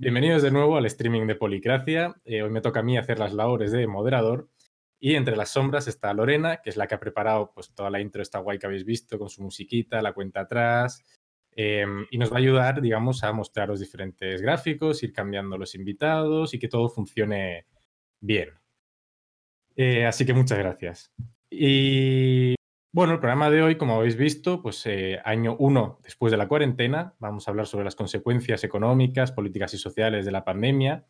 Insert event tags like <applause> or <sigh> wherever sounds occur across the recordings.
Bienvenidos de nuevo al streaming de Policracia. Eh, hoy me toca a mí hacer las labores de moderador. Y entre las sombras está Lorena, que es la que ha preparado pues, toda la intro esta guay que habéis visto con su musiquita, la cuenta atrás. Em, y nos va a ayudar, digamos, a mostrar los diferentes gráficos, ir cambiando los invitados y que todo funcione bien. Eh, así que muchas gracias. Y bueno, el programa de hoy, como habéis visto, pues eh, año uno después de la cuarentena, vamos a hablar sobre las consecuencias económicas, políticas y sociales de la pandemia.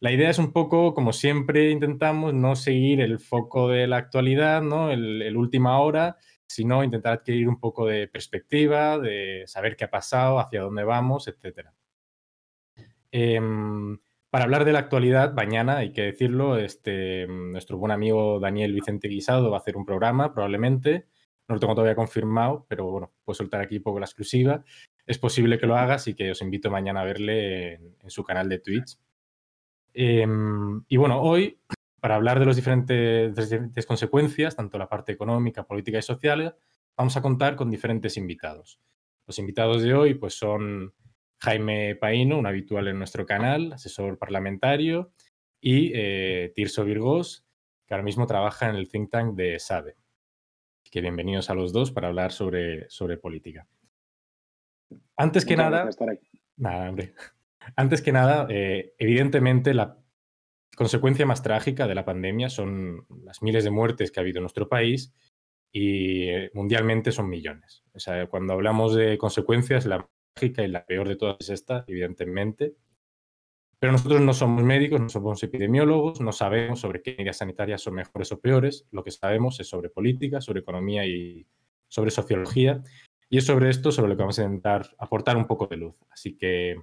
La idea es un poco, como siempre intentamos, no seguir el foco de la actualidad, ¿no? el, última hora, sino intentar adquirir un poco de perspectiva, de saber qué ha pasado, hacia dónde vamos, etc. para hablar de la actualidad, mañana, hay que decirlo, este, nuestro buen amigo Daniel Vicente Guisado va a hacer un programa, probablemente. No lo tengo todavía confirmado, pero bueno, puedo soltar aquí un poco la exclusiva. Es posible que lo haga, así que os invito mañana a verle en, su canal de Twitch. Em, y bueno, hoy, para hablar de, los diferentes, las diferentes consecuencias, tanto la parte económica, política y social, vamos a contar con diferentes invitados. Los invitados de hoy pues, son Jaime Paino, un habitual en nuestro canal, asesor parlamentario, y eh, Tirso Virgos, que ahora mismo trabaja en el think tank de SADE. que bienvenidos a los dos para hablar sobre, sobre política. Antes que nada, Antes que nada, eh, evidentemente la consecuencia más trágica de la pandemia son las miles de muertes que ha habido en nuestro país y eh, mundialmente son millones. O sea, cuando hablamos de consecuencias, la y la peor de todas es esta, evidentemente. Pero nosotros no somos médicos, no somos epidemiólogos, no sabemos sobre qué medidas sanitarias son mejores o peores. Lo que sabemos es sobre política, sobre economía y sobre sociología. Y es sobre esto sobre lo que vamos a intentar aportar un poco de luz. Así que...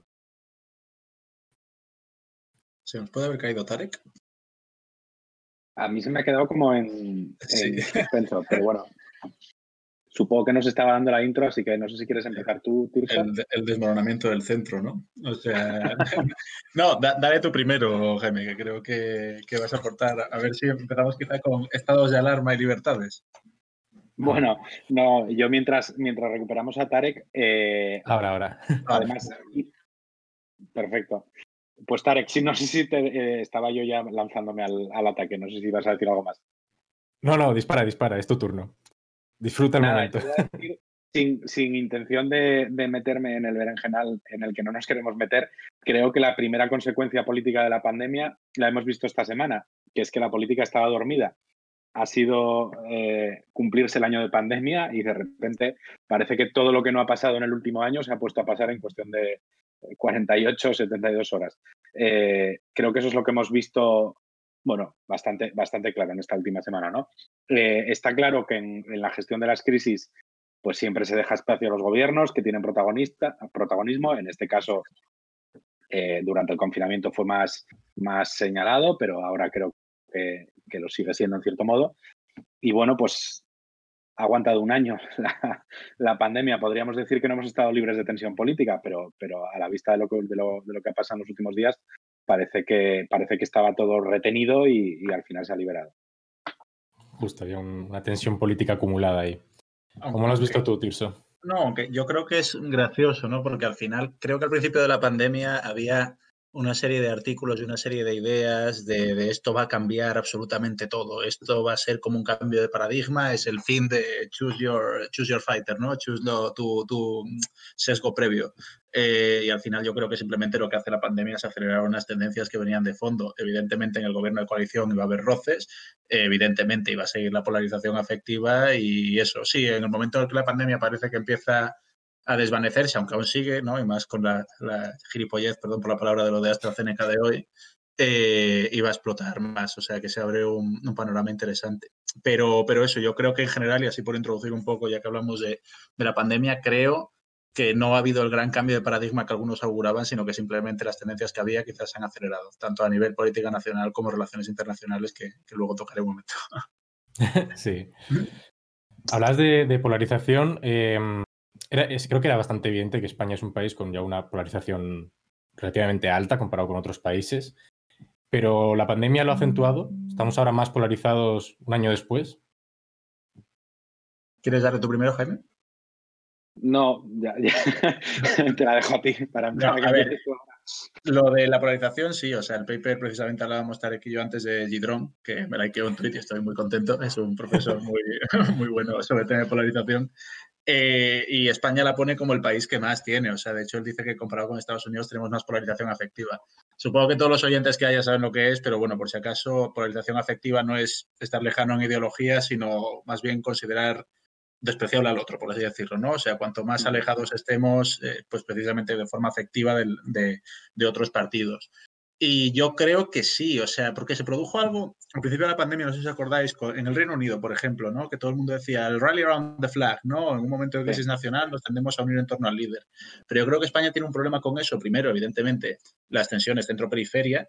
¿Se nos puede haber caído Tarek? A mí se me ha quedado como en, suspenso, pero bueno, <laughs> Supongo que nos estaba dando la intro, así que no sé si quieres empezar tú, Tirsa. El, desmoronamiento del centro, ¿no? O sea, <laughs> no, dale tú primero, Jaime, que creo que, vas a aportar. A ver si empezamos quizá con estados de alarma y libertades. Bueno, no, yo mientras, mientras recuperamos a Tarek. Eh, ahora, ahora. Además, perfecto. Pues Tarek, sí, no <laughs> sé si te, eh, estaba yo ya lanzándome al, al ataque, no sé si vas a decir algo más. No, no, dispara, dispara, es tu turno. Disfruta el momento. Sin, intención de, meterme en el berenjenal en el que no nos queremos meter, creo que la primera consecuencia política de la pandemia la hemos visto esta semana, que es que la política estaba dormida. Ha sido eh, cumplirse el año de pandemia y de repente parece que todo lo que no ha pasado en el último año se ha puesto a pasar en cuestión de 48 o 72 horas. Eh, creo que eso es lo que hemos visto bueno, bastante, bastante claro en esta última semana, ¿no? Eh, está claro que en, la gestión de las crisis, pues siempre se deja espacio a los gobiernos que tienen protagonista, protagonismo. En este caso, eh, durante el confinamiento fue más, más señalado, pero ahora creo que, lo sigue siendo en cierto modo. Y bueno, pues ha aguantado un año <laughs> la, pandemia. Podríamos decir que no hemos estado libres de tensión política, pero, pero a la vista de lo, de lo, de lo que ha pasado en los últimos días, parece que, parece que estaba todo retenido y, al final se ha liberado. Justo, había una tensión política acumulada ahí. ¿Cómo lo has visto tú, Tirso? No, aunque yo creo que es gracioso, ¿no? Porque al final, creo que al principio de la pandemia había una serie de artículos y una serie de ideas de, esto va a cambiar absolutamente todo, esto va a ser como un cambio de paradigma, es el fin de choose your, choose your fighter, ¿no? Choose tu, tu, sesgo previo. Eh, y al final yo creo que simplemente lo que hace la pandemia es acelerar unas tendencias que venían de fondo. Evidentemente en el gobierno de coalición iba a haber roces, evidentemente iba a seguir la polarización afectiva y eso, sí, en el momento en que la pandemia parece que empieza a desvanecerse, aunque aún sigue, ¿no? Y más con la, la gilipollez, perdón por la palabra de lo de AstraZeneca de hoy, eh, iba a explotar más, o sea que se abre un, panorama interesante. Pero, pero eso, yo creo que en general, y así por introducir un poco, ya que hablamos de, de la pandemia, creo que no ha habido el gran cambio de paradigma que algunos auguraban, sino que simplemente las tendencias que había quizás se han acelerado, tanto a nivel política nacional como relaciones internacionales, que, luego tocaré un momento. <laughs> Sí. Hablas de, polarización. Creo que era bastante evidente que España es un país con ya una polarización relativamente alta comparado con otros países, pero la pandemia lo ha acentuado. Estamos ahora más polarizados un año después. ¿Quieres darle tu primero, Jaime? No, ya, <laughs> te la dejo a ti para a ver, Lo de la polarización, sí, o sea, el paper precisamente hablábamos Tarek y yo antes de Gidron, que me likeó un tweet y estoy muy contento, es un profesor muy, <laughs> muy bueno sobre el tema de polarización. Eh, y España la pone como el país que más tiene, o sea, de hecho él dice que comparado con Estados Unidos tenemos más polarización afectiva. Supongo que todos los oyentes que haya saben lo que es, pero bueno, por si acaso, polarización afectiva no es estar lejano en ideología, sino más bien considerar despreciable al otro, por así decirlo, ¿no? O sea, cuanto más alejados estemos, eh, pues precisamente de forma afectiva de, de, otros partidos. Y yo creo que sí, o sea, porque se produjo algo al principio de la pandemia, no sé si os acordáis, en el Reino Unido, por ejemplo, ¿no? Que todo el mundo decía el rally around the flag, ¿no? En un momento de crisis nacional nos tendemos a unir en torno al líder. Pero yo creo que España tiene un problema con eso. Primero, evidentemente, las tensiones centro-periferia,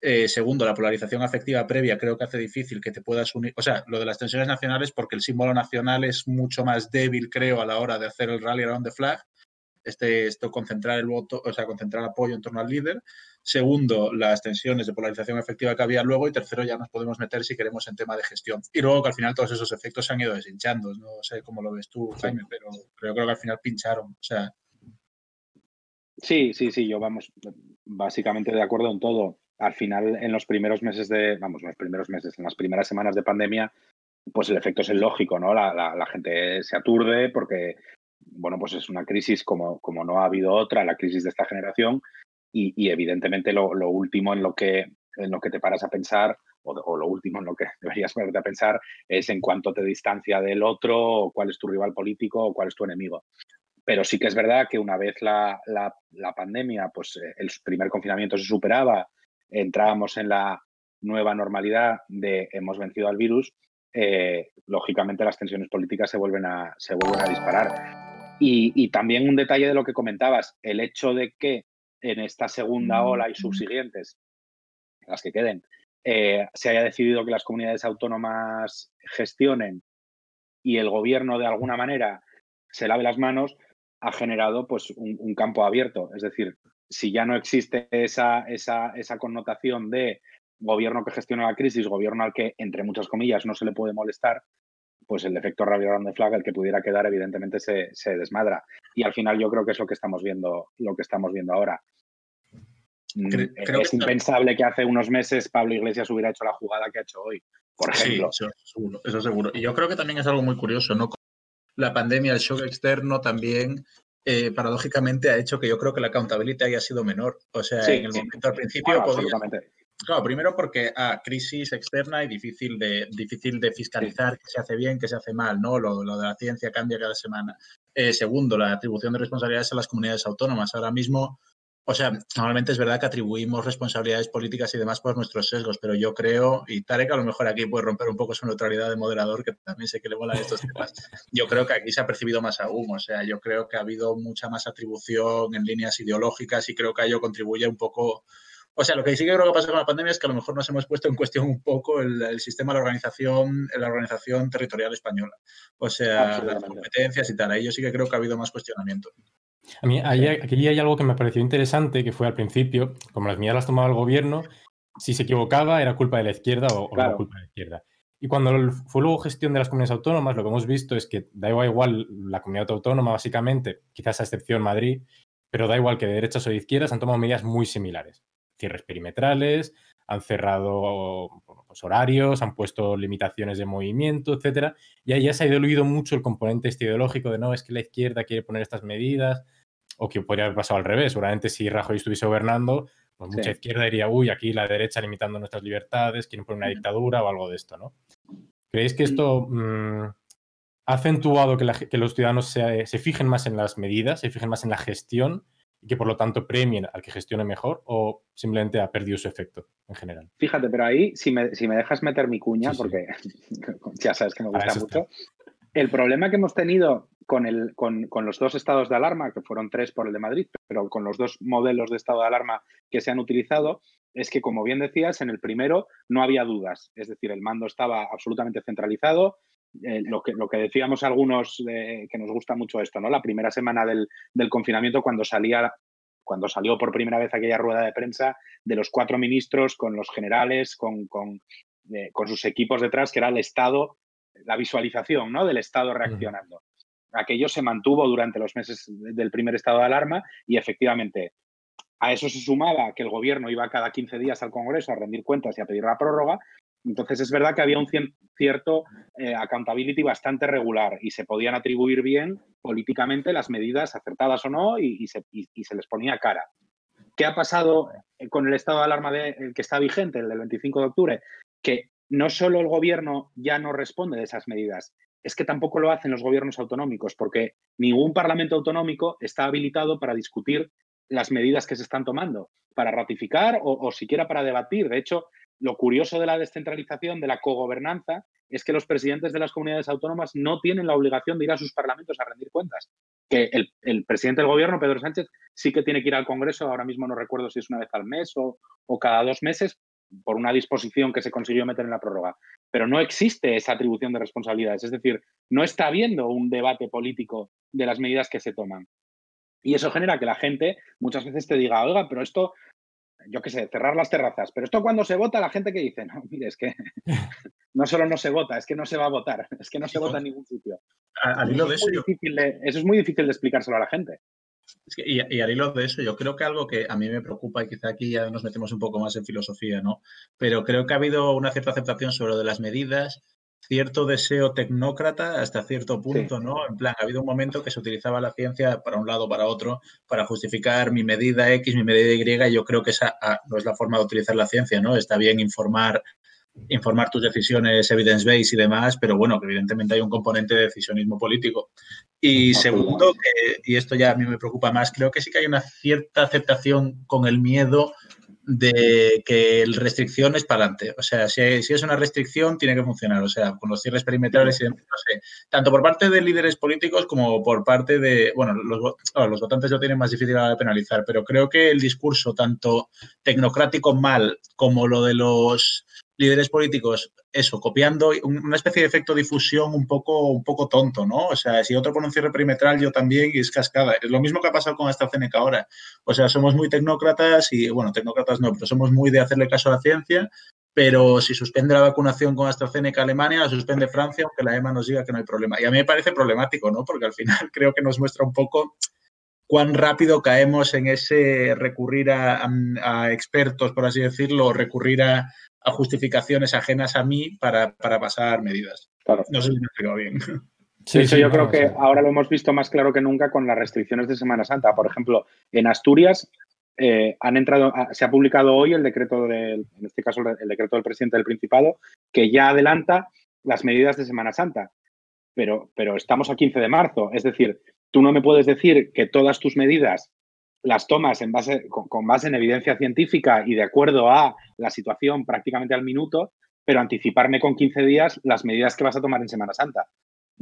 eh, segundo, la polarización afectiva previa creo que hace difícil que te puedas unir. O sea, lo de las tensiones nacionales, porque el símbolo nacional es mucho más débil, creo, a la hora de hacer el rally around the flag. Este, esto concentrar el voto, o sea, concentrar apoyo en torno al líder. Segundo, las tensiones de polarización efectiva que había luego. Y tercero, ya nos podemos meter si queremos en tema de gestión. Y luego que al final todos esos efectos se han ido deshinchando. No sé cómo lo ves tú, Jaime, pero creo, creo que al final pincharon. O sea. Sí, sí, sí, yo vamos básicamente de acuerdo en todo al final en los primeros meses de, vamos, en los primeros meses, en las primeras semanas de pandemia, pues el efecto es el lógico, ¿no? La, gente se aturde porque, bueno, pues es una crisis como, como no ha habido otra, la crisis de esta generación, y, evidentemente lo, último en lo, que, en lo que te paras a pensar, o, lo último en lo que <laughs> deberías pararte a pensar, es en cuánto te distancia del otro, o cuál es tu rival político, o cuál es tu enemigo. Pero sí que es verdad que una vez la, la pandemia, pues eh, el primer confinamiento se superaba, entrábamos en la nueva normalidad de hemos vencido al virus, eh, lógicamente las tensiones políticas se vuelven a, se vuelven a disparar. Y, también un detalle de lo que comentabas, el hecho de que en esta segunda ola y subsiguientes, las que queden, eh, se haya decidido que las comunidades autónomas gestionen y el gobierno de alguna manera se lave las manos, ha generado pues un campo abierto. Es decir, si ya no existe esa, esa, esa connotación de gobierno que gestiona la crisis, gobierno al que, entre muchas comillas, no se le puede molestar, pues el efecto radio de flag, el que pudiera quedar, evidentemente se, se, desmadra. Y al final yo creo que es lo que estamos viendo, lo que estamos viendo ahora. Mm, es impensable que hace unos meses Pablo Iglesias hubiera hecho la jugada que ha hecho hoy, por ejemplo. Sí, eso seguro, eso seguro. Y yo creo que también es algo muy curioso, ¿no? La pandemia, el shock externo también eh, paradójicamente ha hecho que yo creo que la accountability haya sido menor. O sea, en el momento al principio Claro, primero porque ah, crisis externa y difícil de, difícil de fiscalizar qué se hace bien, qué se hace mal, ¿no? Lo, lo de la ciencia cambia cada semana. Eh, segundo, la atribución de responsabilidades a las comunidades autónomas. Ahora mismo o sea, normalmente es verdad que atribuimos responsabilidades políticas y demás por nuestros sesgos, pero yo creo, y Tarek a lo mejor aquí puede romper un poco su neutralidad de moderador, que también sé que le molan estos temas, yo creo que aquí se ha percibido más aún, o sea, yo creo que ha habido mucha más atribución en líneas ideológicas y creo que ello contribuye un poco o sea, lo que sí que creo que pasa con la pandemia es que a lo mejor nos hemos puesto en cuestión un poco el, sistema de la organización, la organización territorial española. O sea, las competencias y tal. Ahí yo sí que creo que ha habido más cuestionamiento. A mí aquí hay algo que me pareció interesante, que fue al principio, como las medidas las tomaba el gobierno, si se equivocaba era culpa de la izquierda o, no culpa de la izquierda. Y cuando fue luego gestión de las comunidades autónomas, lo que hemos visto es que da igual la comunidad autónoma, básicamente, quizás a excepción Madrid, pero da igual que de derechas o de izquierdas han tomado medidas muy similares. Cierres perimetrales, han cerrado pues horarios, han puesto limitaciones de movimiento, etcétera, y ahí ya se ha diluido mucho el componente este ideológico de no, es que la izquierda quiere poner estas medidas, o que podría haber pasado al revés. Seguramente si Rajoy estuviese gobernando, pues mucha izquierda diría, uy, aquí la derecha limitando nuestras libertades, quieren poner una dictadura o algo de esto, ¿no? ¿Creéis que esto mm, ha acentuado que, los ciudadanos se, se, fijen más en las medidas, se fijen más en la gestión y que por lo tanto premien al que gestione mejor o simplemente ha perdido su efecto en general? Fíjate, pero ahí, si me, si me dejas meter mi cuña, porque <laughs> ya sabes que me gusta mucho, el problema que hemos tenido con, el, con, los dos estados de alarma, que fueron tres por el de Madrid, pero con los dos modelos de estado de alarma que se han utilizado, es que, como bien decías, en el primero no había dudas. Es decir, el mando estaba absolutamente centralizado. Eh, lo, que, lo que decíamos algunos que nos gusta mucho esto, ¿no? La primera semana del, confinamiento, cuando salía cuando salió por primera vez aquella rueda de prensa de los cuatro ministros con los generales, con, con, eh, con sus equipos detrás, que era el Estado, la visualización ¿no? del Estado reaccionando aquello se mantuvo durante los meses del primer estado de alarma y efectivamente A eso se sumaba que el gobierno iba cada 15 días al Congreso a rendir cuentas y a pedir la prórroga. Entonces es verdad que había un cierto eh, accountability bastante regular y se podían atribuir bien políticamente las medidas acertadas o no y, se, les ponía cara. ¿Qué ha pasado con el estado de alarma de, que está vigente, el del 25 de octubre? Que no solo el gobierno ya no responde de esas medidas, es que tampoco lo hacen los gobiernos autonómicos, porque ningún parlamento autonómico está habilitado para discutir las medidas que se están tomando, para ratificar o, siquiera para debatir. De hecho, lo curioso de la descentralización, de la cogobernanza, es que los presidentes de las comunidades autónomas no tienen la obligación de ir a sus parlamentos a rendir cuentas. Que el, presidente del gobierno, Pedro Sánchez, sí que tiene que ir al Congreso, ahora mismo no recuerdo si es una vez al mes o, o cada dos meses, por una disposición que se consiguió meter en la prórroga. Pero no existe esa atribución de responsabilidades. Es decir, no está habiendo un debate político de las medidas que se toman. Y eso genera que la gente muchas veces te diga, oiga, pero esto, yo qué sé, cerrar las terrazas. Pero esto cuando se vota, la gente que dice, no, mire, es que <laughs> no solo no se vota, es que no se va a votar, es que no se vota en ningún sitio. eso, es muy difícil de explicárselo a la gente y, y, al hilo de eso, yo creo que algo que a mí me preocupa, y quizá aquí ya nos metemos un poco más en filosofía, ¿no? Pero creo que ha habido una cierta aceptación sobre lo de las medidas, cierto deseo tecnócrata hasta cierto punto, ¿no? En plan, ha habido un momento que se utilizaba la ciencia para un lado o para otro para justificar mi medida X, mi medida Y, y yo creo que esa ah, no es la forma de utilizar la ciencia, ¿no? Está bien informar informar tus decisiones evidence-based y demás, pero bueno, que evidentemente hay un componente de decisionismo político. Y segundo, y esto ya a mí me preocupa más, creo que sí que hay una cierta aceptación con el miedo de que el restricción es para adelante. O sea, si, es una restricción, tiene que funcionar. O sea, con los cierres perimetrales y no sé, tanto por parte de líderes políticos como por parte de, bueno, los, los votantes lo tienen más difícil de penalizar, pero creo que el discurso tanto tecnocrático mal como lo de los líderes políticos, eso, copiando una especie de efecto difusión un poco, un poco tonto, ¿no? O sea, si otro pone un cierre perimetral, yo también, y es cascada. Es lo mismo que ha pasado con AstraZeneca ahora. O sea, somos muy tecnócratas y, bueno, tecnócratas no, pero somos muy de hacerle caso a la ciencia, pero si suspende la vacunación con AstraZeneca Alemania, la suspende Francia, aunque la EMA nos diga que no hay problema. Y a mí me parece problemático, ¿no? Porque al final <laughs> creo que nos muestra un poco cuán rápido caemos en ese recurrir a, a expertos, por así decirlo, recurrir a, a justificaciones ajenas a mí para, pasar medidas. No sé si me explico bien. Sí, sí, yo creo que ahora lo hemos visto más claro que nunca con las restricciones de Semana Santa. Por ejemplo, en Asturias eh, han entrado, ah, se ha publicado hoy el decreto del, en este caso el decreto del presidente del Principado, que ya adelanta las medidas de Semana Santa. Pero, pero estamos a 15 de marzo, es decir, tú no me puedes decir que todas tus medidas las tomas en base, con, base en evidencia científica y de acuerdo a la situación prácticamente al minuto, pero anticiparme con 15 días las medidas que vas a tomar en Semana Santa.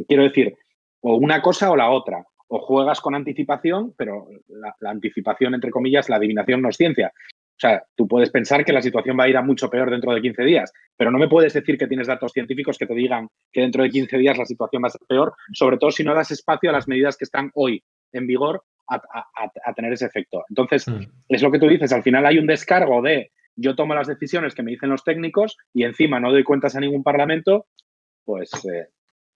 Quiero decir, o una cosa o la otra. O juegas con anticipación, pero la, anticipación, entre comillas, la adivinación no es ciencia. O sea, tú puedes pensar que la situación va a ir a mucho peor dentro de 15 días, pero no me puedes decir que tienes datos científicos que te digan que dentro de 15 días la situación va a ser peor, sobre todo si no das espacio a las medidas que están hoy en vigor a, tener ese efecto. Entonces, mm. es lo que tú dices, al final hay un descargo de yo tomo las decisiones que me dicen los técnicos y encima no doy cuentas a ningún parlamento, pues... Eh,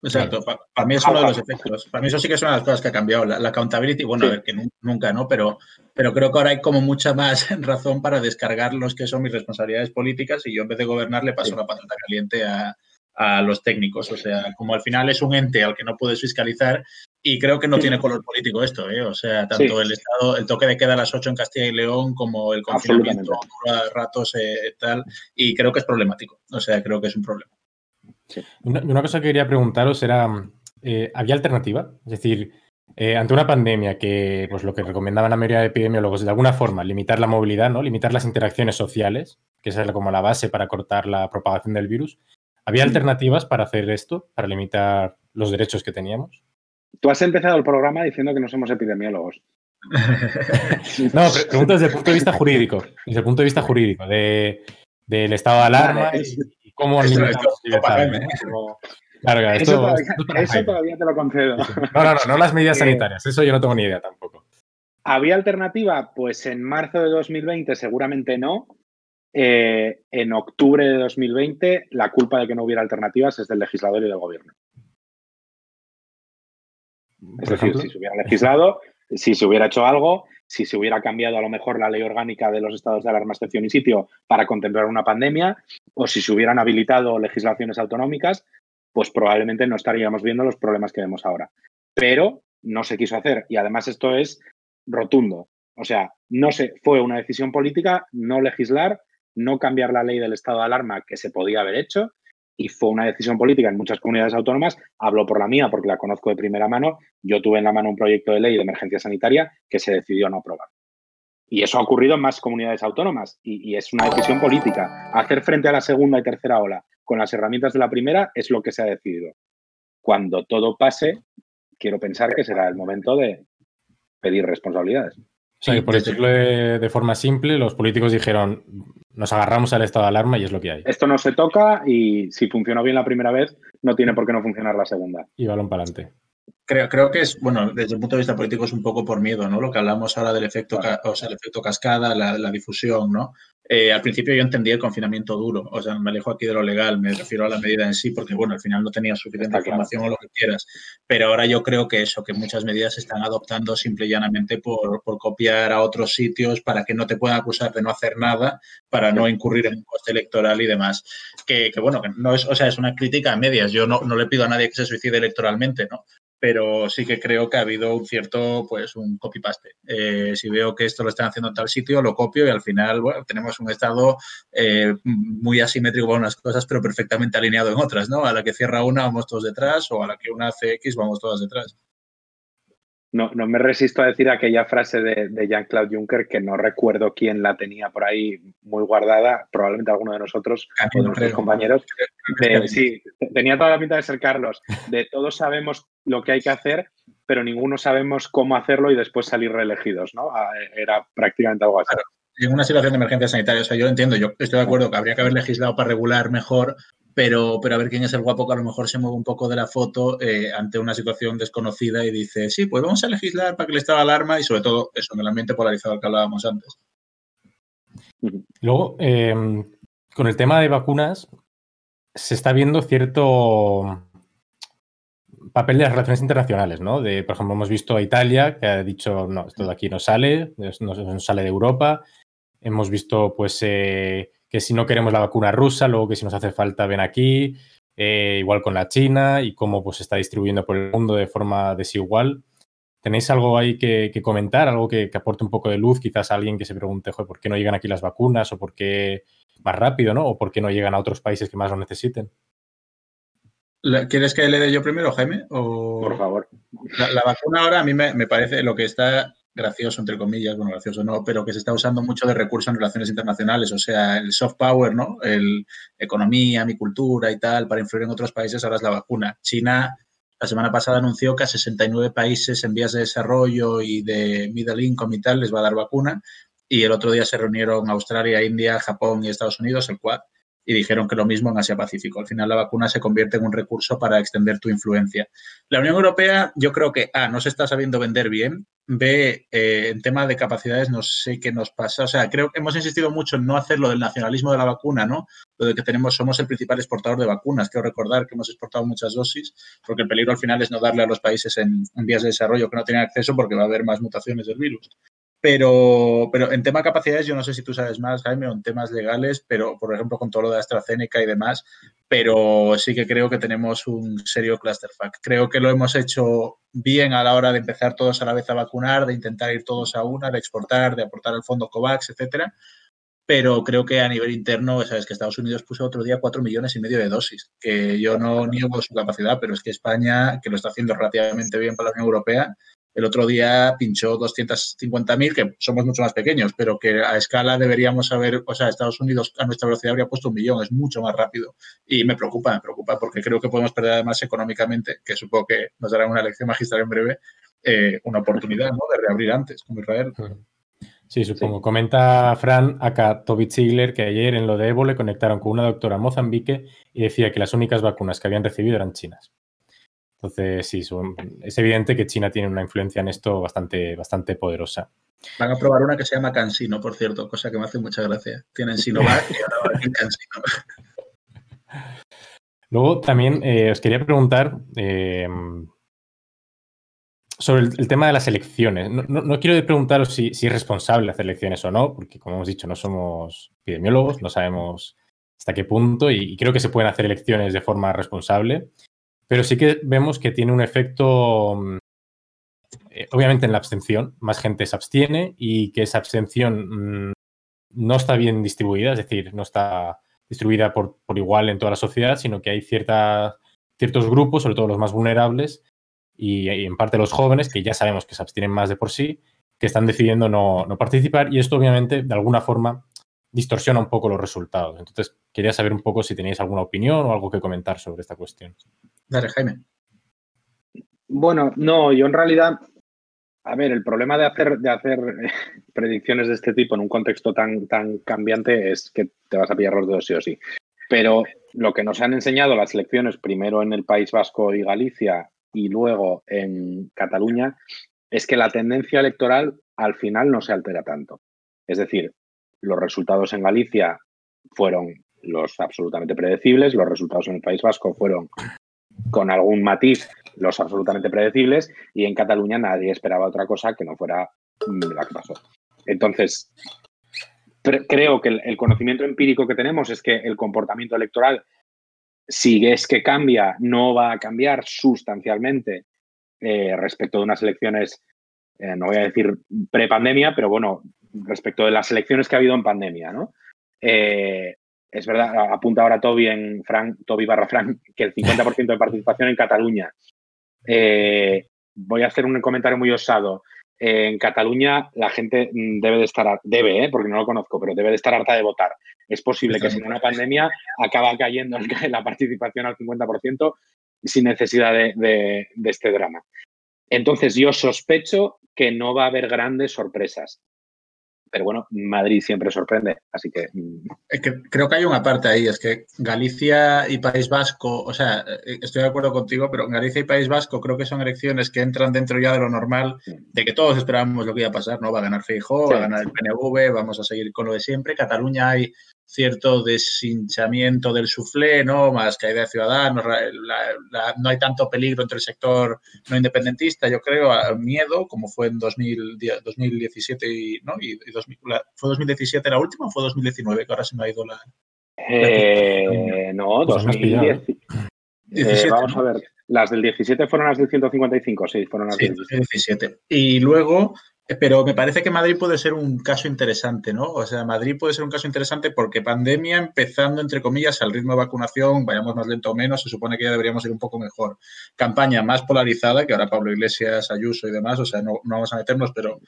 Exacto, para, mí es uno de los efectos. Para mí eso sí que es una de las cosas que ha cambiado. La, accountability, bueno, a ver, que nunca, ¿no? Pero, pero creo que ahora hay como mucha más <laughs> razón para descargar los que son mis responsabilidades políticas y yo en vez de gobernar le paso la patata caliente a, a los técnicos. O sea, como al final es un ente al que no puedes fiscalizar y creo que no tiene color político esto, ¿eh? O sea, tanto el Estado, el toque de queda a las 8 en Castilla y León como el confinamiento a ratos eh, tal, y creo que es problemático. O sea, creo que es un problema. Una, cosa que quería preguntaros era, eh, ¿había alternativa? Es decir, eh, ante una pandemia que, pues lo que recomendaban la mayoría de epidemiólogos, de alguna forma, limitar la movilidad, ¿no? Limitar las interacciones sociales, que esa es como la base para cortar la propagación del virus. ¿Había alternativas para hacer esto, para limitar los derechos que teníamos? Tú has empezado el programa diciendo que no somos epidemiólogos. <laughs> no, pregunto desde el punto de vista jurídico, desde el punto de vista jurídico, de, del estado de alarma y, cómo limitamos Claro, claro, eso, todavía, eso todavía te lo concedo. No, no, no, no las medidas sanitarias, eso yo no tengo ni idea tampoco. ¿Había alternativa? Pues en marzo de 2020 seguramente no, eh, en octubre de 2020 la culpa de que no hubiera alternativas es del legislador y del gobierno. Es decir, si se hubiera legislado, si se hubiera hecho algo, si se hubiera cambiado a lo mejor la ley orgánica de los estados de alarma, excepción y sitio para contemplar una pandemia, o si se hubieran habilitado legislaciones autonómicas, pues probablemente no estaríamos viendo los problemas que vemos ahora. Pero no se quiso hacer y además esto es rotundo. O sea, no se, fue una decisión política no legislar, no cambiar la ley del estado de alarma que se podía haber hecho y fue una decisión política en muchas comunidades autónomas. Hablo por la mía porque la conozco de primera mano. Yo tuve en la mano un proyecto de ley de emergencia sanitaria que se decidió no aprobar. Y eso ha ocurrido en más comunidades autónomas y, es una decisión política. Hacer frente a la segunda y tercera ola con las herramientas de la primera es lo que se ha decidido. Cuando todo pase, quiero pensar que será el momento de pedir responsabilidades. O sea, que por decirlo de, forma simple, los políticos dijeron, nos agarramos al estado de alarma y es lo que hay. Esto no se toca y si funcionó bien la primera vez, no tiene por qué no funcionar la segunda. Y balón para adelante. Creo, creo que es, bueno, desde el punto de vista político es un poco por miedo, ¿no? Lo que hablamos ahora del efecto, o sea, el efecto cascada, la, la difusión, ¿no? Eh, al principio yo entendía el confinamiento duro, o sea, me alejo aquí de lo legal, me refiero a la medida en sí, porque bueno, al final no tenía suficiente información o lo que quieras, pero ahora yo creo que eso, que muchas medidas se están adoptando simple y llanamente por, por copiar a otros sitios para que no te puedan acusar de no hacer nada, para no incurrir en un coste electoral y demás. Que, que bueno, que no es, o sea, es una crítica a medias, yo no, no le pido a nadie que se suicide electoralmente, ¿no? pero sí que creo que ha habido un cierto, pues, un copy-paste. Eh, si veo que esto lo están haciendo en tal sitio, lo copio y al final, bueno, tenemos un estado eh, muy asimétrico para unas cosas, pero perfectamente alineado en otras, ¿no? A la que cierra una, vamos todos detrás, o a la que una hace X, vamos todas detrás no, no me resisto a decir aquella frase de, Jean-Claude Juncker que no recuerdo quién la tenía por ahí muy guardada, probablemente alguno de nosotros o de nuestros compañeros. sí, tenía toda la pinta de ser Carlos, de todos sabemos lo que hay que hacer, pero ninguno sabemos cómo hacerlo y después salir reelegidos, ¿no? Ah, era prácticamente algo así. en una situación de emergencia sanitaria, o sea, yo entiendo, yo estoy de acuerdo que habría que haber legislado para regular mejor, pero, pero a ver quién es el guapo que a lo mejor se mueve un poco de la foto eh, ante una situación desconocida y dice, sí, pues vamos a legislar para que le estaba alarma y sobre todo eso, en el ambiente polarizado que hablábamos antes. Luego, eh, con el tema de vacunas, se está viendo cierto papel de las relaciones internacionales, ¿no? De, por ejemplo, hemos visto a Italia que ha dicho, no, esto de aquí no sale, no, sale de Europa. Hemos visto, pues, eh, que si no queremos la vacuna rusa, luego que si nos hace falta ven aquí, eh, igual con la China y cómo pues, se está distribuyendo por el mundo de forma desigual. ¿Tenéis algo ahí que, comentar, algo que, aporte un poco de luz? Quizás a alguien que se pregunte, ¿por qué no llegan aquí las vacunas? ¿O por qué más rápido, ¿no? ¿O por qué no llegan a otros países que más lo necesiten? ¿Quieres que le dé yo primero, Jaime? O... Por favor. La, vacuna ahora a mí me, me, parece lo que está gracioso, entre comillas, bueno, gracioso no, pero que se está usando mucho de recursos en relaciones internacionales, o sea, el soft power, ¿no? El economía, mi cultura y tal, para influir en otros países, ahora es la vacuna. China la semana pasada anunció que a 69 países en vías de desarrollo y de middle income y tal les va a dar vacuna, y el otro día se reunieron Australia, India, Japón y Estados Unidos, el Quad, y dijeron que lo mismo en Asia-Pacífico. Al final la vacuna se convierte en un recurso para extender tu influencia. La Unión Europea yo creo que, A, no se está sabiendo vender bien, B, eh, en tema de capacidades no sé qué nos pasa. O sea, creo que hemos insistido mucho en no hacer lo del nacionalismo de la vacuna, ¿no? Lo de que tenemos, somos el principal exportador de vacunas. Quiero recordar que hemos exportado muchas dosis, porque el peligro al final es no darle a los países en, en vías de desarrollo que no tienen acceso porque va a haber más mutaciones del virus. Pero, pero en tema de capacidades, yo no sé si tú sabes más, Jaime, o en temas legales, pero por ejemplo con todo lo de AstraZeneca y demás, pero sí que creo que tenemos un serio clusterfuck. Creo que lo hemos hecho bien a la hora de empezar todos a la vez a vacunar, de intentar ir todos a una, de exportar, de aportar al fondo COVAX, etcétera. Pero creo que a nivel interno, sabes que Estados Unidos puso otro día cuatro millones y medio de dosis, que yo no niego su capacidad, pero es que España, que lo está haciendo relativamente bien para la Unión Europea, el otro día pinchó 250.000, que somos mucho más pequeños, pero que a escala deberíamos haber, o sea, Estados Unidos a nuestra velocidad habría puesto un millón, es mucho más rápido. Y me preocupa, me preocupa, porque creo que podemos perder además económicamente, que supongo que nos dará una lección magistral en breve, eh, una oportunidad de reabrir antes, como Israel. Sí, supongo. Comenta Fran acá Toby Ziegler que ayer en lo de Evo le conectaron con una doctora Mozambique y decía que las únicas vacunas que habían recibido eran chinas. Entonces, sí, es evidente que China tiene una influencia en esto bastante, bastante poderosa. Van a probar una que se llama Cansino, por cierto, cosa que me hace mucha gracia. Tienen Sinovac y ahora Cansino. <laughs> Luego también eh, os quería preguntar, eh, sobre el, tema de las elecciones. No, quiero preguntaros si, es responsable hacer elecciones o no, porque como hemos dicho, no somos epidemiólogos, no sabemos hasta qué punto y, creo que se pueden hacer elecciones de forma responsable, pero sí que vemos que tiene un efecto, mm, eh, obviamente en la abstención, más gente se abstiene y que esa abstención mm, no está bien distribuida, es decir, no está distribuida por, por igual en toda la sociedad, sino que hay ciertos grupos, sobre todo los más vulnerables, y, en parte los jóvenes, que ya sabemos que se abstienen más de por sí, que están decidiendo no, participar y esto obviamente de alguna forma distorsiona un poco los resultados. Entonces, quería saber un poco si tenéis alguna opinión o algo que comentar sobre esta cuestión. Dale, Jaime. Bueno, no, yo en realidad, a ver, el problema de hacer, de hacer eh, <laughs> predicciones de este tipo en un contexto tan, tan cambiante es que te vas a pillar los dedos sí o sí. Pero lo que nos han enseñado las elecciones, primero en el País Vasco y Galicia y luego en Cataluña es que la tendencia electoral al final no se altera tanto. Es decir, los resultados en Galicia fueron los absolutamente predecibles, los resultados en el País Vasco fueron con algún matiz los absolutamente predecibles y en Cataluña nadie esperaba otra cosa que no fuera la que pasó. Entonces, creo que el conocimiento empírico que tenemos es que el comportamiento electoral si es que cambia, no va a cambiar sustancialmente eh, respecto de unas elecciones, eh, no voy a decir pre-pandemia, pero bueno, respecto de las elecciones que ha habido en pandemia, ¿no? Eh, es verdad, apunta ahora Toby en Frank, Toby barra Frank, que el 50% de participación en Cataluña. voy a hacer un comentario muy osado en Cataluña la gente mm, debe de estar, debe, ¿eh? porque no lo conozco, pero debe de estar harta de votar. Es posible que sin una pandemia acaba cayendo la participación al 50% sin necesidad de este drama. Entonces yo sospecho que no va a haber grandes sorpresas pero bueno, Madrid siempre sorprende, así que... Mm. Es que creo que hay una parte ahí, es que Galicia y País Vasco, o sea, eh, estoy de acuerdo contigo, pero Galicia y País Vasco creo que son elecciones que entran dentro ya de lo normal, de que todos esperábamos lo que iba a pasar, ¿no? Va a ganar Feijóo, va a ganar el PNV, vamos a seguir con lo de siempre. Cataluña hay cierto deshinchamiento del suflé, ¿no? Más hay de ciudadanos, no hay tanto peligro entre el sector no independentista, yo creo, miedo, como fue en 2017 y, ¿no? y, ¿Fue 2017 la última o fue 2019? Que ahora se me ha ido la... Eh, no, 2017. Pues eh, vamos a ver. Las del 17 fueron las del 155, sí, fueron las del 17. Y luego pero me parece que Madrid puede ser un caso interesante, ¿no? O sea, Madrid puede ser un caso interesante porque pandemia empezando, entre comillas, al ritmo de vacunación, vayamos más lento o menos, se supone que ya deberíamos ir un poco mejor. Campaña más polarizada, que ahora Pablo Iglesias, Ayuso y demás, o sea, no, no vamos a meternos, pero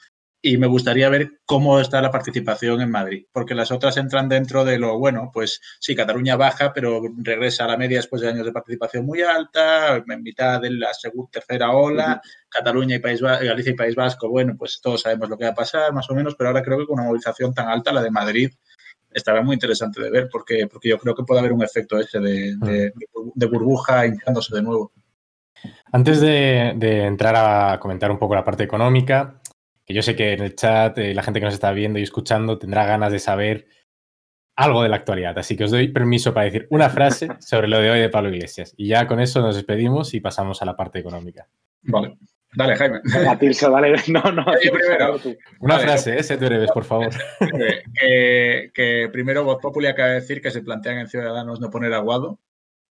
y me gustaría ver cómo está la participación en Madrid, porque las otras entran dentro de lo bueno, pues sí, Cataluña baja, pero regresa a la media después de años de participación muy alta, en mitad de la segunda, tercera ola, Cataluña y País Galicia y País Vasco, bueno, pues todos sabemos lo que va a pasar, más o menos, pero ahora creo que con una movilización tan alta, la de Madrid, estará muy interesante de ver, porque, porque yo creo que puede haber un efecto ese de, de, burbuja hinchándose de nuevo. Antes de, de entrar a comentar un poco la parte económica, que yo sé que en el chat eh, la gente que nos está viendo y escuchando tendrá ganas de saber algo de la actualidad. Así que os doy permiso para decir una frase <laughs> sobre lo de hoy de Pablo Iglesias. Y ya con eso nos despedimos y pasamos a la parte económica. Vale. Dale, Jaime. dale. <laughs> No, no. Una frase, ese tú eres, por favor. que, primero Voz Populi acaba de decir que se plantean en Ciudadanos no poner aguado.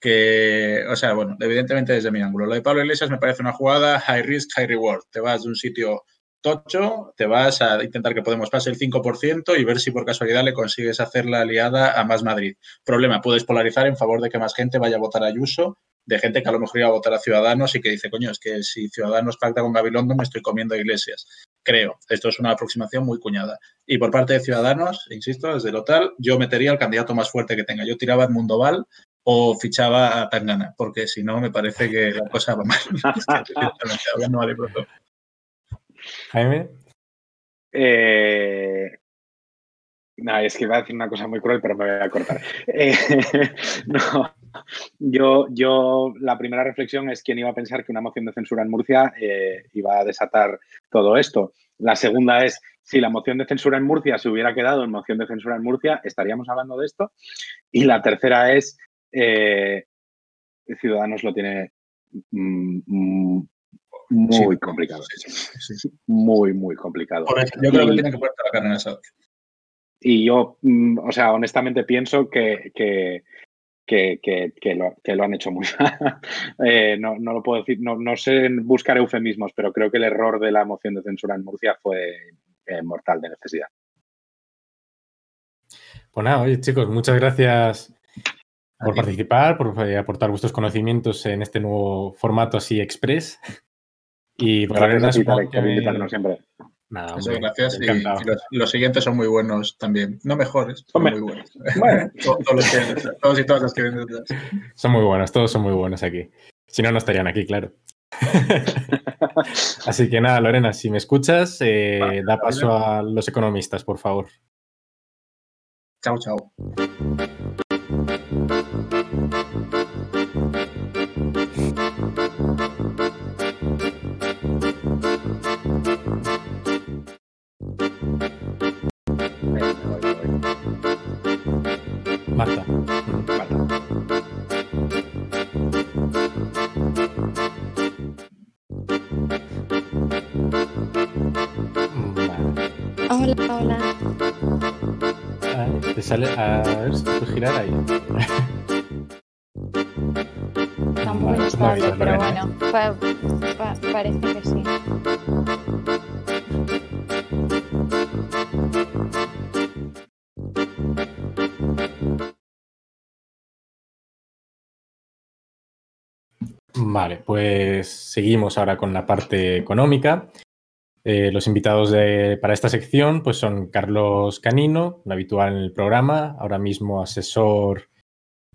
Que, o sea, bueno, evidentemente desde mi ángulo. Lo de Pablo Iglesias me parece una jugada high risk, high reward. Te vas de un sitio tocho, te vas a intentar que Podemos pase el 5% y ver si por casualidad le consigues hacer la aliada a Más Madrid. Problema, puedes polarizar en favor de que más gente vaya a votar a Ayuso, de gente que a lo mejor iba a votar a Ciudadanos y que dice, coño, es que si Ciudadanos pacta con Gabilondo me estoy comiendo iglesias. Creo, esto es una aproximación muy cuñada. Y por parte de Ciudadanos, insisto, desde lo tal, yo metería al candidato más fuerte que tenga. Yo tiraba a Mundo Val o fichaba a Tangana, porque si no me parece que la cosa va mal. <laughs> Jaime. Eh, es que iba a decir una cosa muy cruel, pero me voy a cortar. Eh, <laughs> yo, yo, la primera reflexión es quién iba a pensar que una moción de censura en Murcia eh, iba a desatar todo esto. La segunda es, si la moción de censura en Murcia se hubiera quedado en moción de censura en Murcia, ¿estaríamos hablando de esto? Y la tercera es, Ciudadanos lo tiene mm, mm, Muy complicado. Muy, muy complicado. yo creo que tiene que poner la carne en el Y yo, mm, o sea, honestamente pienso que, que, lo, han hecho muy <laughs> mal. Eh, no, lo puedo decir, no, no, sé buscar eufemismos, pero creo que el error de la moción de censura en Murcia fue eh, mortal de necesidad. Pues nada, oye chicos, muchas gracias por participar, por eh, aportar vuestros conocimientos en este nuevo formato así express. Y por gracias siempre. Nada, gracias. Y, los, siguientes son muy buenos también. No mejores, son muy buenos. <laughs> <laughs> todos, y todas los que vienen detrás. Son muy buenos, todos son muy buenos aquí. Si no, no estarían aquí, claro. <laughs> Así que nada, Lorena, si me escuchas, eh, da paso a los economistas, por favor. Chao, chao. Te sale a ver si puedes girar ahí. Está muy estable, pero bueno, pa pa parece que sí. Vale, pues seguimos ahora con la parte económica. Eh, los invitados para esta sección pues son Carlos Canino, un habitual en el programa, ahora mismo asesor,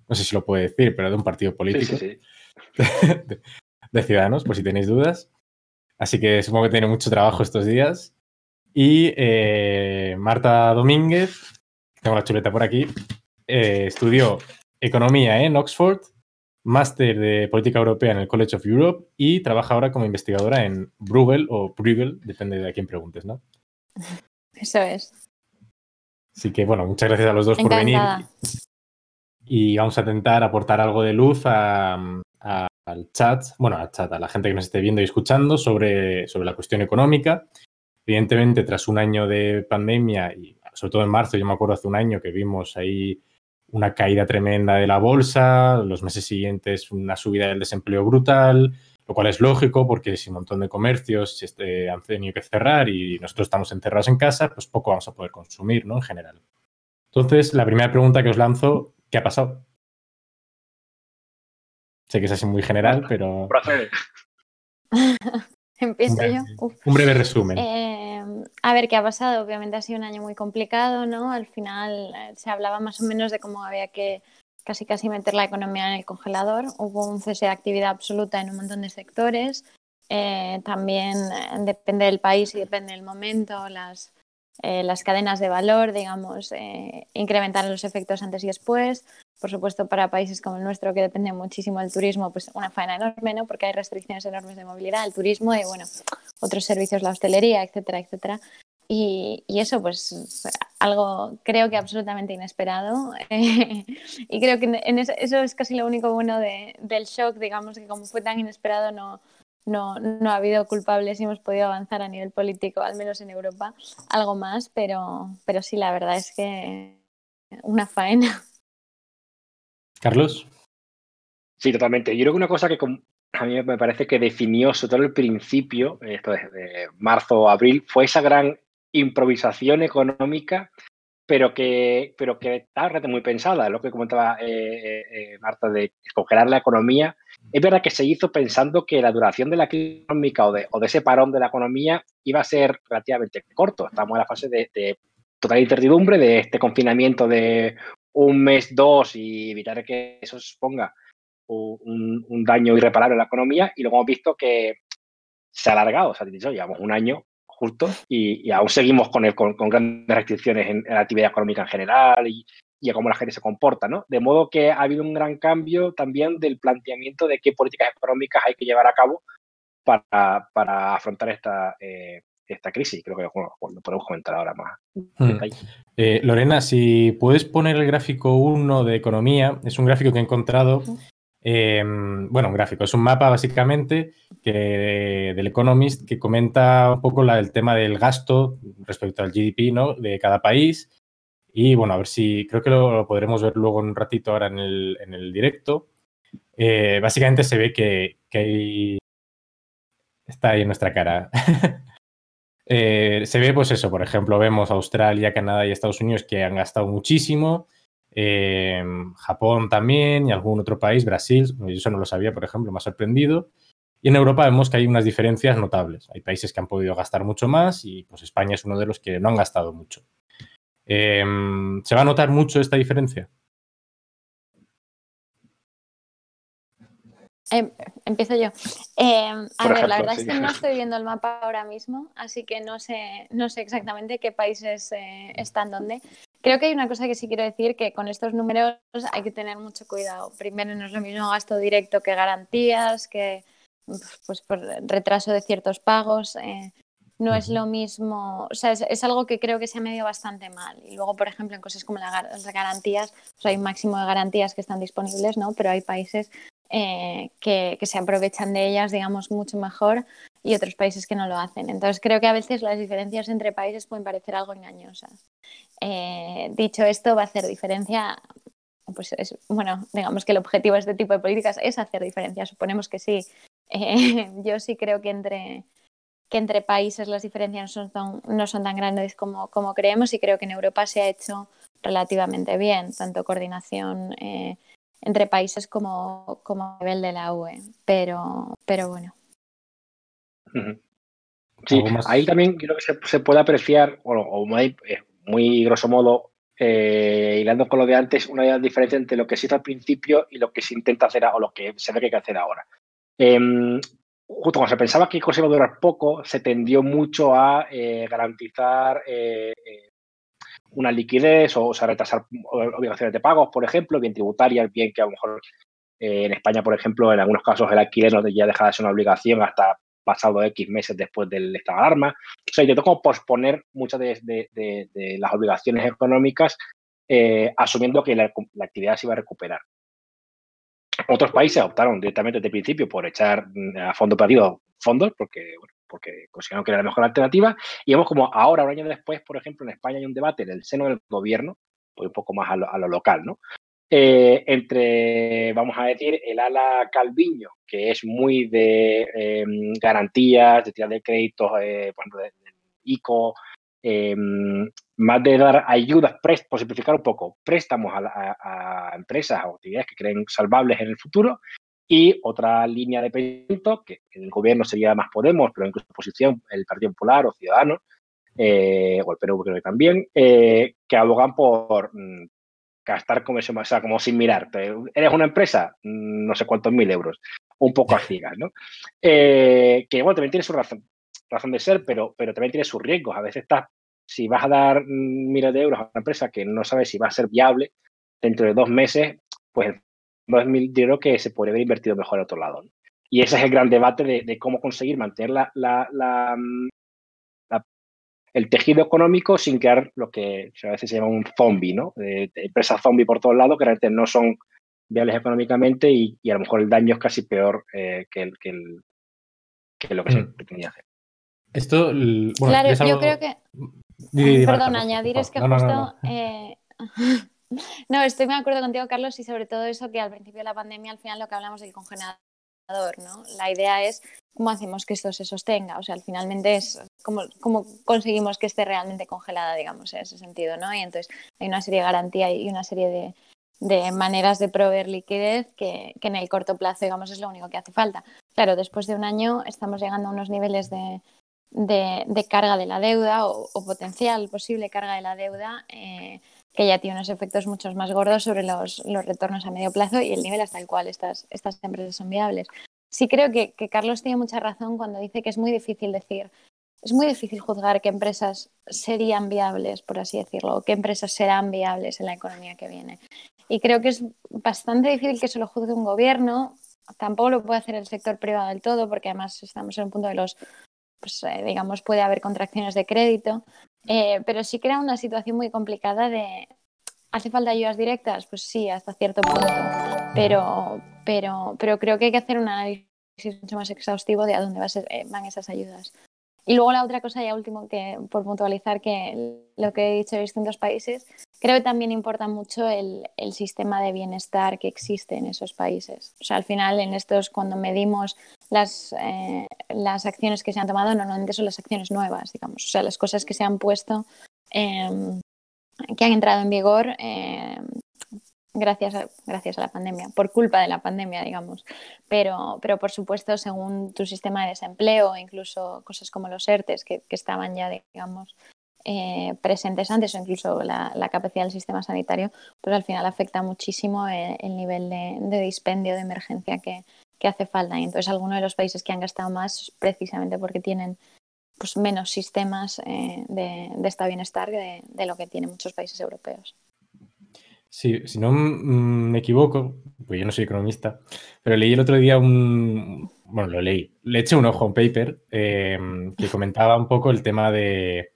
no sé si lo puede decir, pero de un partido político <laughs> De, Ciudadanos, por si tenéis dudas. Así que supongo que tiene mucho trabajo estos días. Y eh, Marta Domínguez, tengo la chuleta por aquí, eh, estudió economía en Oxford máster de política europea en el College of Europe y trabaja ahora como investigadora en Bruegel o Bruegel, depende de a quién preguntes, ¿no? Eso es. Así que, bueno, muchas gracias a los dos por venir. Y vamos a intentar aportar algo de luz al chat, bueno, al chat, a la gente que nos esté viendo y escuchando sobre, sobre la cuestión económica. Evidentemente, tras un año de pandemia, y sobre todo en marzo, yo me acuerdo hace un año que vimos ahí una caída tremenda de la bolsa, los meses siguientes una subida del desempleo brutal, lo cual es lógico porque si un montón de comercios este, han tenido que cerrar y nosotros estamos encerrados en casa, pues poco vamos a poder consumir, ¿no? En general. Entonces, la primera pregunta que os lanzo, ¿qué ha pasado? Sé que es así muy general, <laughs> pero... <laughs> <laughs> Empiezo yo. Un breve resumen. Eh, a ver, ¿qué ha pasado? Obviamente ha sido un año muy complicado, ¿no? Al final eh, se hablaba más o menos de cómo había que casi casi meter la economía en el congelador. Hubo un cese de actividad absoluta en un montón de sectores. Eh, también depende del país y depende del momento, las, las cadenas de valor, digamos, incrementaron los efectos antes y después por supuesto, para países como el nuestro, que depende muchísimo del turismo, pues una faena enorme, ¿no? Porque hay restricciones enormes de movilidad, el turismo y, bueno, otros servicios, la hostelería, etcétera, etcétera. Y, y eso, pues, algo creo que absolutamente inesperado. <laughs> y creo que en eso, eso, es casi lo único bueno de, del shock, digamos, que como fue tan inesperado, no, no, no, ha habido culpables y hemos podido avanzar a nivel político, al menos en Europa, algo más, pero, pero sí, la verdad es que una faena. Carlos. Sí, totalmente. Yo creo que una cosa que a mí me parece que definió sobre todo el principio, esto de marzo o abril, fue esa gran improvisación económica, pero que, pero que estaba muy pensada, lo que comentaba eh, eh, eh, Marta de congelar la economía. Es verdad que se hizo pensando que la duración de la crisis económica o de, ese parón de la economía iba a ser relativamente corto. Estamos en la fase de, de total incertidumbre, de este confinamiento de un mes, dos y evitar que eso suponga un, un, daño irreparable a la economía. Y luego hemos visto que se ha alargado, o sea, llevamos un año justo y, aún seguimos con, el, con, grandes restricciones en, la actividad económica en general y, y a cómo la gente se comporta, ¿no? De modo que ha habido un gran cambio también del planteamiento de qué políticas económicas hay que llevar a cabo para, para afrontar esta, eh, esta crisis. Creo que lo podemos comentar ahora más. Hmm. Eh, Lorena, si puedes poner el gráfico 1 de economía, es un gráfico que he encontrado Em, bueno, un gráfico, es un mapa básicamente que, del Economist que comenta un poco la, el tema del gasto respecto al GDP ¿no? de cada país. Y bueno, a ver si creo que lo, podremos ver luego en un ratito ahora en el, en el directo. Eh, básicamente se ve que, que hay... Está ahí en nuestra cara. <laughs> eh, se ve pues eso, por ejemplo, vemos Australia, Canadá y Estados Unidos que han gastado muchísimo eh, Japón también y algún otro país, Brasil, yo eso no lo sabía, por ejemplo, me ha sorprendido. Y en Europa vemos que hay unas diferencias notables. Hay países que han podido gastar mucho más y pues España es uno de los que no han gastado mucho. Eh, ¿Se va a notar mucho esta diferencia? Eh, empiezo yo. Eh, a Por ver, ejemplo, la verdad sí. es que no <laughs> estoy viendo el mapa ahora mismo, así que no sé, no sé exactamente qué países eh, están dónde. Creo que hay una cosa que sí quiero decir, que con estos números hay que tener mucho cuidado. Primero, no es lo mismo gasto directo que garantías, que pues por retraso de ciertos pagos. eh, no es lo mismo, o sea, es, es algo que creo que se ha medido bastante mal. Y luego, por ejemplo, en cosas como la las garantías, pues hay un máximo de garantías que están disponibles, ¿no? Pero hay países eh, que, que se aprovechan de ellas, digamos, mucho mejor y otros países que no lo hacen. Entonces, creo que a veces las diferencias entre países pueden parecer algo engañosas. Eh, dicho esto, va a hacer diferencia. Pues es, bueno, digamos que el objetivo de este tipo de políticas es hacer diferencia. Suponemos que sí. Eh, <laughs> yo sí creo que entre, que entre países las diferencias no son, no son tan grandes como, como creemos y creo que en Europa se ha hecho relativamente bien, tanto coordinación eh, entre países como, como nivel de la UE. Pero, pero bueno. Sí, ahí también creo que se, se puede apreciar, o, o muy, eh, muy grosso modo, eh, hilando con lo de antes, una diferencia entre lo que se hizo al principio y lo que se intenta hacer o lo que se ve que hay que hacer ahora. Em, justo cuando se pensaba que cosa iba a durar poco, se tendió mucho a eh, garantizar eh, eh, una liquidez o, sea, retrasar obligaciones de pagos, por ejemplo, bien tributarias, bien que a lo mejor eh, en España, por ejemplo, en algunos casos el alquiler no ya deja de ser una obligación hasta pasado X meses después del estado de alarma. O sea, intentó como posponer muchas de las obligaciones económicas, eh, asumiendo que la, la actividad se iba a recuperar. Otros países optaron directamente desde el principio por echar mm, a fondo perdido fondos, porque, bueno, porque consideraron que era la mejor alternativa. Y vemos como ahora, un año después, por ejemplo, en España hay un debate en el seno del gobierno, pues un poco más a lo, a lo local, ¿no? Eh, entre, vamos a decir, el ala Calviño, que es muy de eh, garantías, de tirar de créditos, eh, por ejemplo, de, ICO, eh, más de dar ayudas, por simplificar un poco, préstamos a, a- a empresas o actividades que creen salvables en el futuro, y otra línea de pensamiento, que en el gobierno sería más Podemos, pero incluso oposición, el Partido Popular o Ciudadanos, eh, o el PNV creo que también, eh, que abogan por mm, gastar como, eso, o sea, como sin mirarte. ¿Eres una empresa? Mm, No sé cuántos mil euros. Un poco a ciegas, ¿no? Eh, que bueno, también tiene su razón, razón de ser, pero, pero también tiene sus riesgos. A veces estás, si vas a dar mm, miles de euros a una empresa que no sabes si va a ser viable dentro de dos meses, pues no es dinero que se podría haber invertido mejor en otro lado. ¿no? Y ese es el gran debate de, de cómo conseguir mantener la, la, la, mm, la- el tejido económico sin crear lo que a veces se llama un zombie, ¿no? De empresas zombie por todos lados que realmente no son viables económicamente y, y a lo mejor el daño es casi peor eh, que, el, que, el- que lo que se Mm. pretendía hacer. Esto, bueno, claro, es yo algo- creo que Di, di, di, Marta, Perdón, añadir es que No, no, no, justo. <laughs> no. estoy muy de acuerdo contigo, Carlos, y sobre todo eso que al principio de la pandemia, al final lo que hablamos del congelador, ¿no? La idea es cómo hacemos que esto se sostenga. O sea, finalmente es cómo, cómo conseguimos que esté realmente congelada, digamos, en ese sentido, ¿no? Y entonces hay una serie de garantías y una serie de, de maneras de proveer liquidez que, que en el corto plazo, digamos, es lo único que hace falta. Claro, después de un año estamos llegando a unos niveles de, de, carga de la deuda o, o, potencial posible carga de la deuda eh, que ya tiene unos efectos mucho más gordos sobre los, los, retornos a medio plazo y el nivel hasta el cual estas, estas empresas son viables. Sí creo que, que Carlos tiene mucha razón cuando dice que es muy difícil decir, es muy difícil juzgar qué empresas serían viables, por así decirlo, o qué empresas serán viables en la economía que viene. Y creo que es bastante difícil que se lo juzgue un gobierno, tampoco lo puede hacer el sector privado del todo, porque además estamos en un punto de los pues, eh, digamos, puede haber contracciones de crédito, eh, pero sí crea una situación muy complicada de, ¿hace falta ayudas directas? Pues sí, hasta cierto punto, pero, pero, pero creo que hay que hacer un análisis mucho más exhaustivo de a dónde eh, van esas ayudas. Y luego la otra cosa, ya último, que por puntualizar que lo que he dicho de distintos países, creo que también importa mucho el, el, sistema de bienestar que existe en esos países. O sea, al final, en estos, cuando medimos las, eh, las acciones que se han tomado, normalmente son las acciones nuevas, digamos. O sea, las cosas que se han puesto, eh, que han entrado en vigor eh, gracias a, gracias a la pandemia, por culpa de la pandemia, digamos. Pero, pero por supuesto, según tu sistema de desempleo, incluso cosas como los ERTES, que, que estaban ya, digamos, eh, presentes antes o incluso la, la, capacidad del sistema sanitario, pues al final afecta muchísimo el, el nivel de, de, dispendio de emergencia que, que, hace falta. Y entonces algunos de los países que han gastado más precisamente porque tienen pues, menos sistemas eh, de, de este bienestar de, de lo que tienen muchos países europeos. Sí, si no me equivoco, pues yo no soy economista, pero leí el otro día un, bueno, lo leí, le eché un ojo a un paper eh, que <laughs> comentaba un poco el tema de,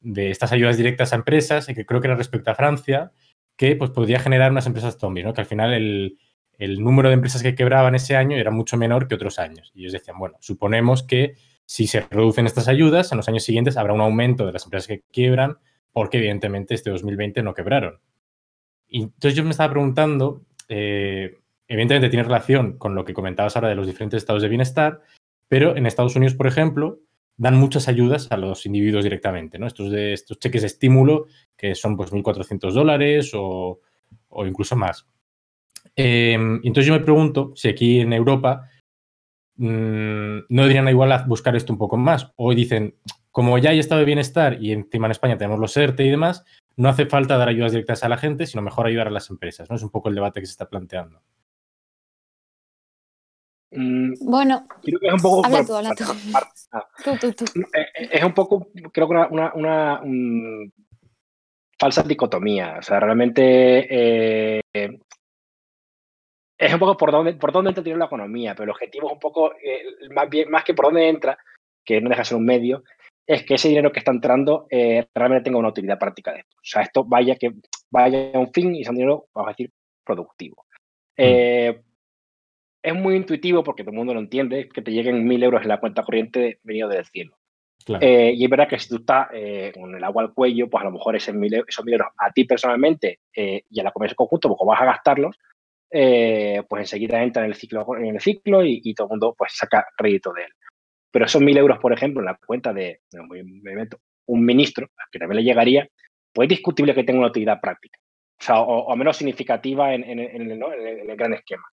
de, estas ayudas directas a empresas, y que creo que era respecto a Francia, que pues podría generar unas empresas zombies, ¿no? Que al final el, el, número de empresas que quebraban ese año era mucho menor que otros años. Y ellos decían, bueno, suponemos que si se reducen estas ayudas, en los años siguientes habrá un aumento de las empresas que quiebran, porque evidentemente este 2020 no quebraron. Y entonces yo me estaba preguntando, eh, evidentemente tiene relación con lo que comentabas ahora de los diferentes estados de bienestar, pero en Estados Unidos, por ejemplo, dan muchas ayudas a los individuos directamente, ¿no? Estos, de, estos cheques de estímulo que son pues 1.400 dólares o, o, incluso más. Eh, y entonces yo me pregunto si aquí en Europa mmm, no deberían igual a buscar esto un poco más. O dicen, como ya hay estado de bienestar y encima en España tenemos los ERTE y demás, no hace falta dar ayudas directas a la gente, sino mejor ayudar a las empresas. ¿no? Es un poco el debate que se está planteando. Bueno, creo que es un poco. Habla tú, habla tú. <laughs> Tú, tú, tú. Es un poco, creo que una, una, una um, falsa dicotomía. O sea, realmente eh, es un poco por dónde, por dónde entra el la economía, pero el objetivo es un poco, eh, más, bien, más que por dónde entra, que no deja de ser un medio, es que ese dinero que está entrando eh, realmente tenga una utilidad práctica de esto. O sea, esto vaya que vaya a un fin y sea un dinero, vamos a decir, productivo. Mm. Eh, es muy intuitivo porque todo el mundo lo entiende, que te lleguen mil euros en la cuenta corriente venido del cielo. Claro. Eh, y es verdad que si tú estás eh, con el agua al cuello, pues a lo mejor esos mil, esos mil euros a ti personalmente eh, y a la comercio conjunto, como vas a gastarlos, pues enseguida entra en el ciclo, en el ciclo y, y, todo el mundo pues saca rédito de él. Pero esos mil euros, por ejemplo, en la cuenta de, un ministro, que también le llegaría, pues es discutible que tenga una utilidad práctica. O sea, o, o menos significativa en, en, en, ¿no? en el gran esquema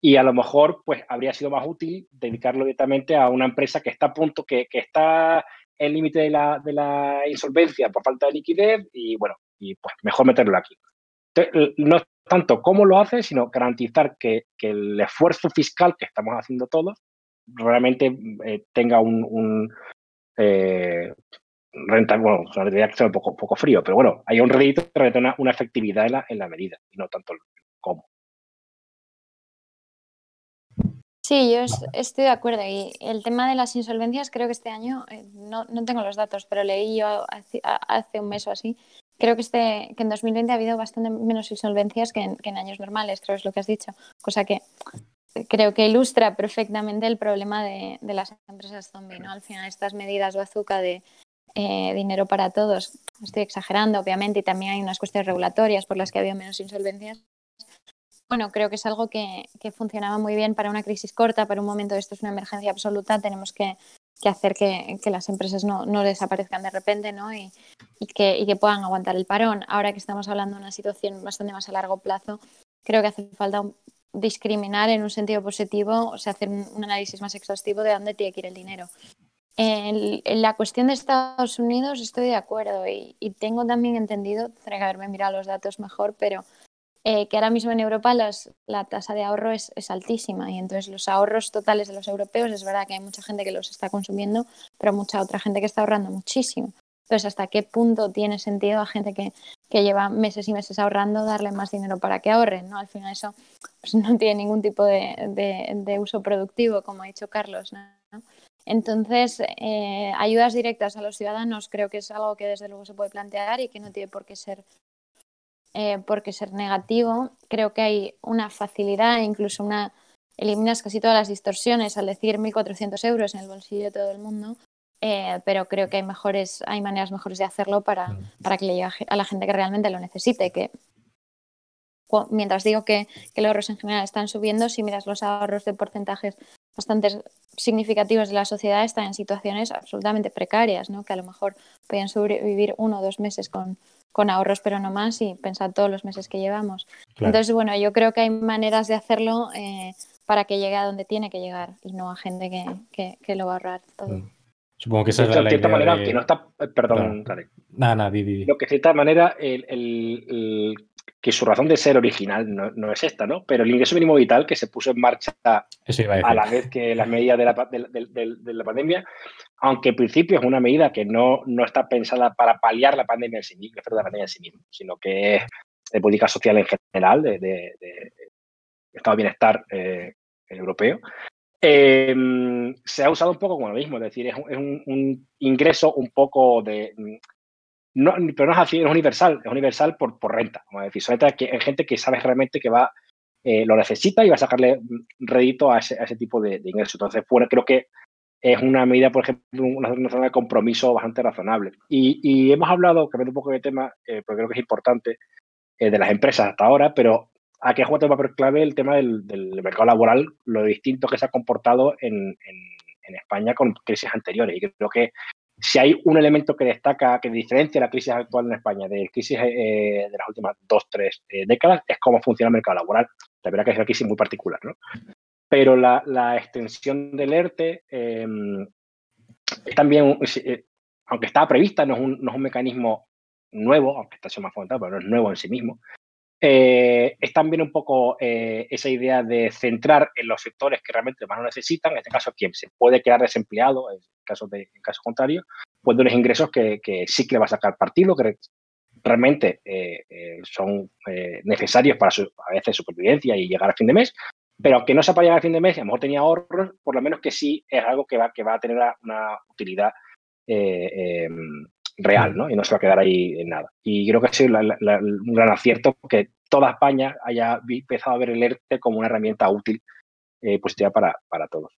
y a lo mejor pues habría sido más útil dedicarlo directamente a una empresa que está a punto, que, que está en el límite de la, de la, insolvencia por falta de liquidez y bueno, y pues mejor meterlo aquí. Entonces, no tanto cómo lo hace, sino garantizar que, que el esfuerzo fiscal que estamos haciendo todos realmente eh, tenga un, eh, renta, bueno, tendría que ser un poco, frío, pero bueno, hay un rédito que una, una efectividad en la, en la medida y no tanto cómo. Sí, yo estoy de acuerdo. Y el tema de las insolvencias, creo que este año, eh, no, no tengo los datos, pero leí yo hace, hace, un mes o así, creo que, este, que en 2020 ha habido bastante menos insolvencias que en, que en años normales, creo que es lo que has dicho. Cosa que creo que ilustra perfectamente el problema de, de las empresas zombie, ¿no? Al final, estas medidas bazooka de eh, dinero para todos, estoy exagerando, obviamente, y también hay unas cuestiones regulatorias por las que ha habido menos insolvencias, bueno, creo que es algo que, que, funcionaba muy bien para una crisis corta, para un momento esto es una emergencia absoluta, tenemos que, que hacer que, que, las empresas no, no, desaparezcan de repente ¿no? Y, y, que, y, que, puedan aguantar el parón. Ahora que estamos hablando de una situación bastante más a largo plazo, creo que hace falta discriminar en un sentido positivo, o sea, hacer un, un análisis más exhaustivo de dónde tiene que ir el dinero. En, en, la cuestión de Estados Unidos estoy de acuerdo y, y tengo también entendido, tendré que haberme mirado los datos mejor, pero eh, que ahora mismo en Europa la tasa de ahorro es, altísima y entonces los ahorros totales de los europeos es verdad que hay mucha gente que los está consumiendo, pero mucha otra gente que está ahorrando muchísimo. Entonces, ¿hasta qué punto tiene sentido a gente que, que lleva meses y meses ahorrando darle más dinero para que ahorren? ¿no? Al final eso pues, <laughs> no tiene ningún tipo de, de, uso productivo, como ha dicho Carlos. Entonces, eh, ayudas directas a los ciudadanos creo que es algo que desde luego se puede plantear y que no tiene por qué ser eh, porque ser negativo, creo que hay una facilidad, incluso una eliminas casi todas las distorsiones al decir 1.400 euros en el bolsillo de todo el mundo, eh, pero creo que hay, mejores, hay maneras mejores de hacerlo para, para que le llegue a la gente que realmente lo necesite, que mientras digo que, que, los ahorros en general están subiendo, si miras los ahorros de porcentajes bastante significativos de la sociedad, están en situaciones absolutamente precarias, ¿no? que a lo mejor podían sobrevivir uno o dos meses con, con ahorros, pero no más, y pensar todos los meses que llevamos. Entonces, bueno, yo creo que hay maneras de hacerlo eh, para que llegue a donde tiene que llegar y no a gente que, que, que lo va a ahorrar todo. Mm. Supongo que esa es la, de cierta idea manera, de... que no está, eh, perdón, Claro. Nada, nada, di, di, di. Lo que de cierta manera, el, el- el- que su razón de ser original no, no es esta, ¿no? Pero el ingreso mínimo vital que se puso en marcha a a la vez que las medidas de la, pa- de, de- de- de la pandemia, aunque en principio es una medida que no, no está pensada para paliar la pandemia en sí misma, la pandemia en sí mismo, sino que es de política social en general, de, estado de bienestar eh, europeo. eh, se ha usado un poco como lo mismo, es decir, es un, es un- un ingreso un poco de... No, pero no es así, es universal, es universal por, por renta, como decir, que, hay gente que sabe realmente que va, eh, lo necesita y va a sacarle mm, rédito a ese, a ese tipo de, de ingreso. Entonces, creo que es una medida, por ejemplo, una, una zona de compromiso bastante razonable. Y, y hemos hablado, cambiando un poco de tema, eh, porque creo que es importante, eh, de las empresas hasta ahora, pero aquí ha jugado un papel clave el tema del, del mercado laboral, lo distinto que se ha comportado en, en- en España con crisis anteriores. Y creo que si hay un elemento que destaca, que diferencia la crisis actual en España de crisis eh, de las últimas dos, tres eh, décadas, es cómo funciona el mercado laboral. La verdad que es una crisis muy particular, ¿no? Pero la, la extensión del ERTE eh, es también, eh, aunque estaba prevista, no es, un, no es un mecanismo nuevo, aunque está siendo más fomentado, pero no es nuevo en sí mismo. Eh, es también un poco eh, esa idea de centrar en los sectores que realmente más lo necesitan, en este caso quien se puede quedar desempleado, en caso, de, en caso contrario, pues de unos ingresos que, que sí que le va a sacar partido, que re- realmente eh, eh, son eh, necesarios para su, a veces supervivencia y llegar a fin de mes, pero aunque no sea para llegar a fin de mes, a lo mejor tenía ahorros, por lo menos que sí es algo que va, que va a tener una, utilidad eh, eh, real, ¿no? Y no se va a quedar ahí en nada. Y creo que ha sido un gran acierto que toda España haya empezado a ver el ERTE como una herramienta útil, eh, positiva para, para todos.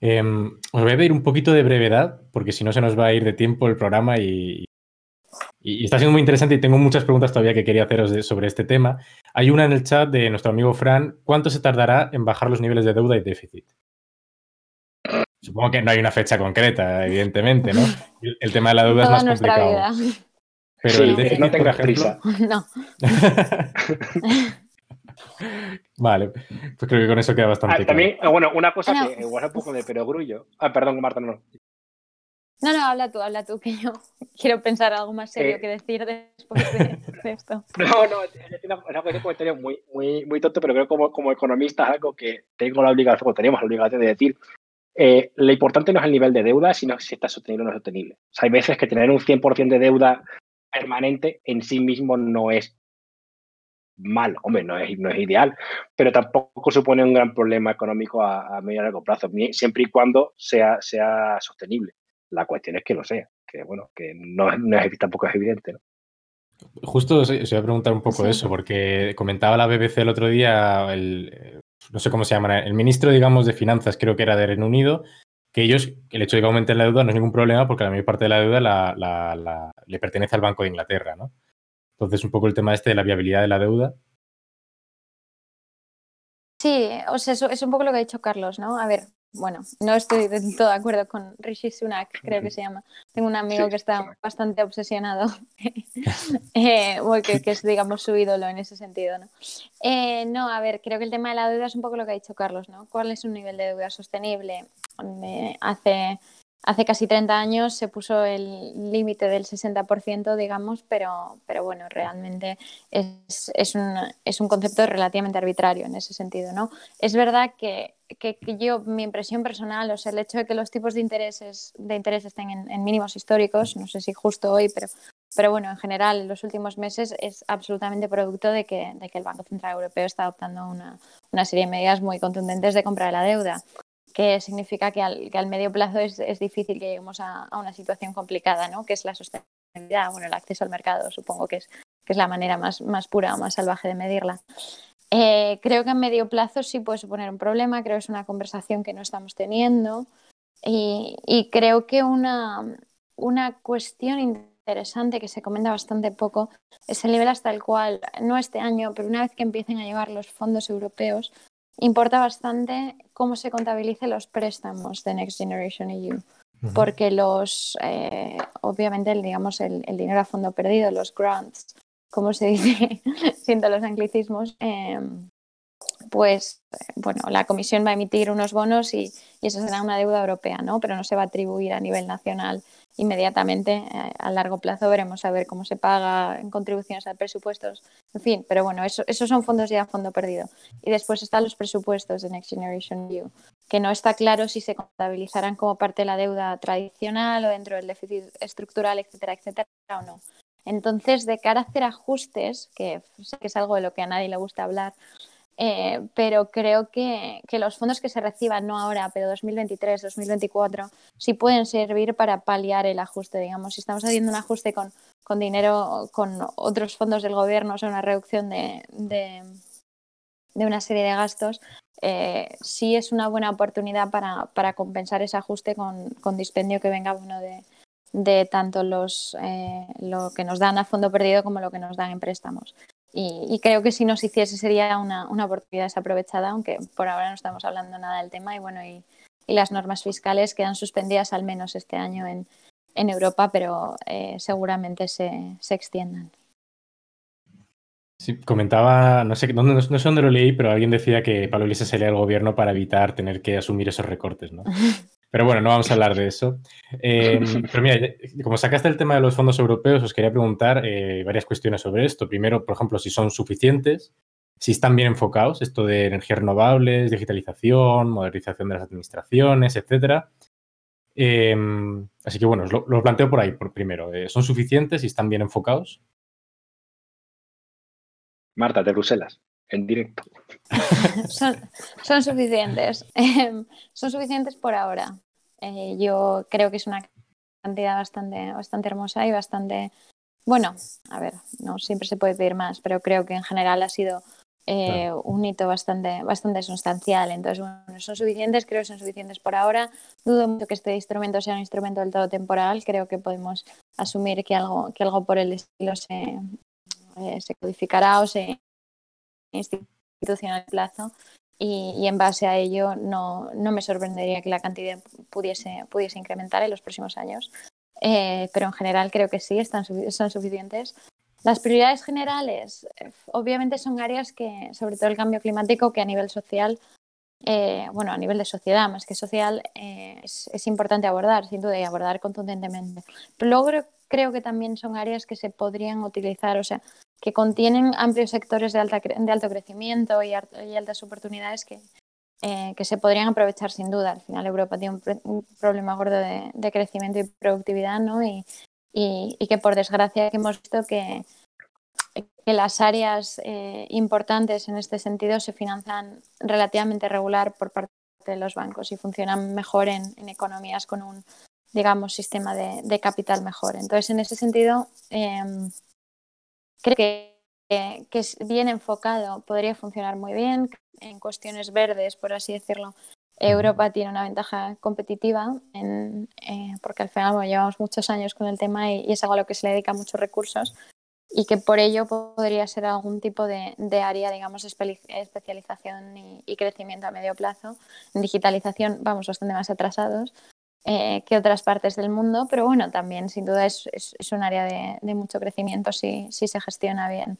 Em, os voy a pedir un poquito de brevedad, porque si no se nos va a ir de tiempo el programa y, y- y está siendo muy interesante y tengo muchas preguntas todavía que quería haceros de- sobre este tema. Hay una en el chat de nuestro amigo Fran. ¿Cuánto se tardará en bajar los niveles de deuda y déficit? Supongo que no hay una fecha concreta, evidentemente, ¿no? El, <laughs> el tema de la deuda es más complicado. vida. Pero Sí, el déficit, no por tengas ejemplo, prisa. No. <laughs> vale, pues creo que con eso queda bastante Ah, claro. también, eh, bueno, una cosa Ah, no. que igual es un poco de perogrullo. Ah, perdón, Marta, no, no. No, habla tú, habla tú, que yo <laughs> quiero pensar algo más serio Eh. que decir después de, <laughs> de esto. <laughs> No, no, es una, es una- es un comentario muy, muy, muy tonto, pero creo que como, como economista es algo que tengo la obligación, o tenemos la obligación de decir. Eh, lo importante no es el nivel de deuda, sino si está sostenible o no sostenible. O sea, hay veces que tener un 100% de deuda permanente en sí mismo no es malo, hombre, no es, no es ideal, pero tampoco supone un gran problema económico a, a medio y largo plazo, siempre y cuando sea, sea sostenible. La cuestión es que lo sea, que bueno, que no, es- no es, tampoco es evidente. ¿no? Justo os, os iba a preguntar un poco de Sí. eso, porque comentaba la BBC el otro día, el, eh, no sé cómo se llama, el ministro, digamos, de Finanzas, creo que era de Reino Unido, que ellos, el hecho de que aumenten la deuda no es ningún problema porque la mayor parte de la deuda la- la- la- le pertenece al Banco de Inglaterra, ¿no? Entonces, un poco el tema este de la viabilidad de la deuda. Sí, o sea, eso es un poco lo que ha dicho Carlos, ¿no? A ver, bueno, no estoy del todo de acuerdo con Rishi Sunak, creo que se llama. Tengo un amigo Sí, que está Sunak. bastante obsesionado, <laughs> <laughs> eh, que, que es, digamos, su ídolo en ese sentido, ¿no? Eh, no, a ver, creo que el tema de la deuda es un poco lo que ha dicho Carlos, ¿no? ¿Cuál es un nivel de deuda sostenible? Eh, hace, hace casi 30 años se puso el límite del 60%, digamos, pero, pero bueno, realmente es, es, un, es un concepto relativamente arbitrario en ese sentido, ¿no? Es verdad que, que, yo, mi impresión personal, o sea, el hecho de que los tipos de intereses, de interés estén en, en mínimos históricos, no sé si justo hoy, pero, pero bueno, en general, en los últimos meses es absolutamente producto de que, de que el Banco Central Europeo está adoptando una, una serie de medidas muy contundentes de compra de la deuda que significa que al, que al medio plazo es, es, difícil que lleguemos a, a, una situación complicada, ¿no? que es la sostenibilidad, bueno, el acceso al mercado, supongo que es, que es la manera más, más pura o más salvaje de medirla. Eh, creo que a medio plazo sí puede suponer un problema, creo que es una conversación que no estamos teniendo y, y creo que una, una cuestión interesante que se comenta bastante poco es el nivel hasta el cual, no este año, pero una vez que empiecen a llegar los fondos europeos, importa bastante cómo se contabilicen los préstamos de Next Generation EU. Porque los, eh, obviamente, el, digamos, el, el, dinero a fondo perdido, los grants, como se <laughs> dice, siento los anglicismos, eh, pues bueno, la Comisión va a emitir unos bonos y, y, eso será una deuda europea, ¿no? Pero no se va a atribuir a nivel nacional inmediatamente. Eh, a largo plazo veremos a ver cómo se paga en contribuciones a presupuestos, en fin, pero bueno, eso, esos son fondos ya a fondo perdido. Y después están los presupuestos de Next Generation EU, que no está claro si se contabilizarán como parte de la deuda tradicional o dentro del déficit estructural, etcétera, etcétera, o no. Entonces, de cara a hacer ajustes, que sé que es algo de lo que a nadie le gusta hablar, eh, pero creo que, que, los fondos que se reciban, no ahora, pero 2023, 2024, sí pueden servir para paliar el ajuste, digamos. Si estamos haciendo un ajuste con, con dinero, con otros fondos del gobierno, o sea, una reducción de, de, una serie de gastos, eh, sí es una buena oportunidad para, para compensar ese ajuste con, con dispendio que venga bueno, de, de tanto los, eh, lo que nos dan a fondo perdido como lo que nos dan en préstamos. Y, y, creo que si nos hiciese sería una, una, oportunidad desaprovechada, aunque por ahora no estamos hablando nada del tema y bueno, y, y las normas fiscales quedan suspendidas al menos este año en, en Europa, pero eh, seguramente se, se, extiendan. Sí, comentaba, no sé, no, no, sé dónde lo leí, pero alguien decía que Pablo Iglesias sería el gobierno para evitar tener que asumir esos recortes, ¿no? <laughs> Pero bueno, no vamos a hablar de eso. Eh, <laughs> pero mira, como sacaste el tema de los fondos europeos, os quería preguntar eh, varias cuestiones sobre esto. Primero, por ejemplo, si son suficientes, si están bien enfocados, esto de energías renovables, digitalización, modernización de las administraciones, etcétera. Eh, así que bueno, lo, lo, planteo por ahí, por primero. Eh, ¿Son suficientes y están bien enfocados? Marta, de Bruselas, en directo. <laughs> son, son, suficientes. son suficientes por ahora. Eh, yo creo que es una cantidad bastante, bastante hermosa y bastante, bueno, a ver, no siempre se puede pedir más, pero creo que en general ha sido eh, claro. un hito bastante, bastante sustancial. Entonces, bueno, son suficientes, creo que son suficientes por ahora. Dudo mucho que este instrumento sea un instrumento del todo temporal. Creo que podemos asumir que algo, que algo por el estilo se, eh, se codificará o se institucional plazo y, y, en base a ello no, no, me sorprendería que la cantidad pudiese, pudiese incrementar en los próximos años. Eh, pero en general creo que sí, están, son suficientes. Las prioridades generales, obviamente son áreas que, sobre todo el cambio climático, que a nivel social, eh, bueno, a nivel de sociedad más que social, eh, es, es, importante abordar, sin duda, y abordar contundentemente. Pero luego creo que también son áreas que se podrían utilizar, o sea, que contienen amplios sectores de, alta, de alto crecimiento y, y altas oportunidades que, eh, que, se podrían aprovechar sin duda. Al final Europa tiene un, un problema gordo de, de, crecimiento y productividad, ¿no? Y, y, y, que por desgracia hemos visto que, que las áreas eh, importantes en este sentido se financian relativamente regular por parte de los bancos y funcionan mejor en, en economías con un, digamos, sistema de, de, capital mejor. Entonces, en ese sentido, eh, creo que, que, que, es bien enfocado podría funcionar muy bien. En cuestiones verdes, por así decirlo, Europa tiene una ventaja competitiva en, eh, porque al final bueno, llevamos muchos años con el tema y, y, es algo a lo que se le dedica muchos recursos y que por ello podría ser algún tipo de, de área, digamos, especialización y, y, crecimiento a medio plazo. En digitalización vamos bastante más atrasados eh, que otras partes del mundo, pero bueno, también sin duda es, es, es un área de, de, mucho crecimiento si, si se gestiona bien.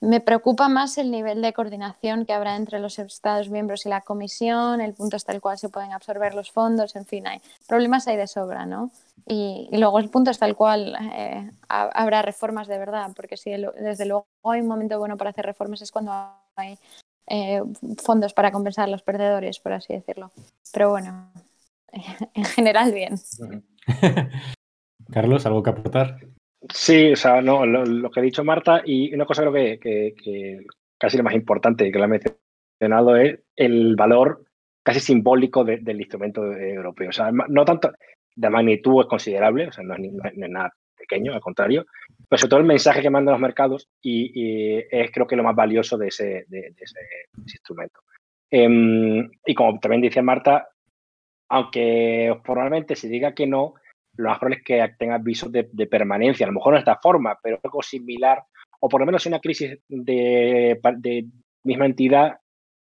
Me preocupa más el nivel de coordinación que habrá entre los Estados miembros y la Comisión, el punto hasta el cual se pueden absorber los fondos, en fin, hay problemas hay de sobra, ¿no? Y, y luego el punto hasta el cual eh, habrá reformas de verdad, porque si el, desde luego hay un momento bueno para hacer reformas es cuando hay eh, fondos para compensar a los perdedores, por así decirlo. Pero bueno, <laughs> en general bien. <laughs> Carlos, ¿algo que aportar? Sí, o sea, no, lo, lo, que ha dicho Marta y una cosa creo que, que, que casi lo más importante que la ha mencionado es el valor casi simbólico de, del instrumento europeo. O sea, no tanto, de magnitud es considerable, o sea, no es, no es, no es nada pequeño, al contrario, pero sobre todo el mensaje que mandan los mercados y, es creo que lo más valioso de ese, de, ese, instrumento. Em, y como también dice Marta, aunque probablemente se diga que no, lo más probable es que tenga visos de, permanencia, a lo mejor no de esta forma, pero algo similar, o por lo menos una crisis de, de misma entidad,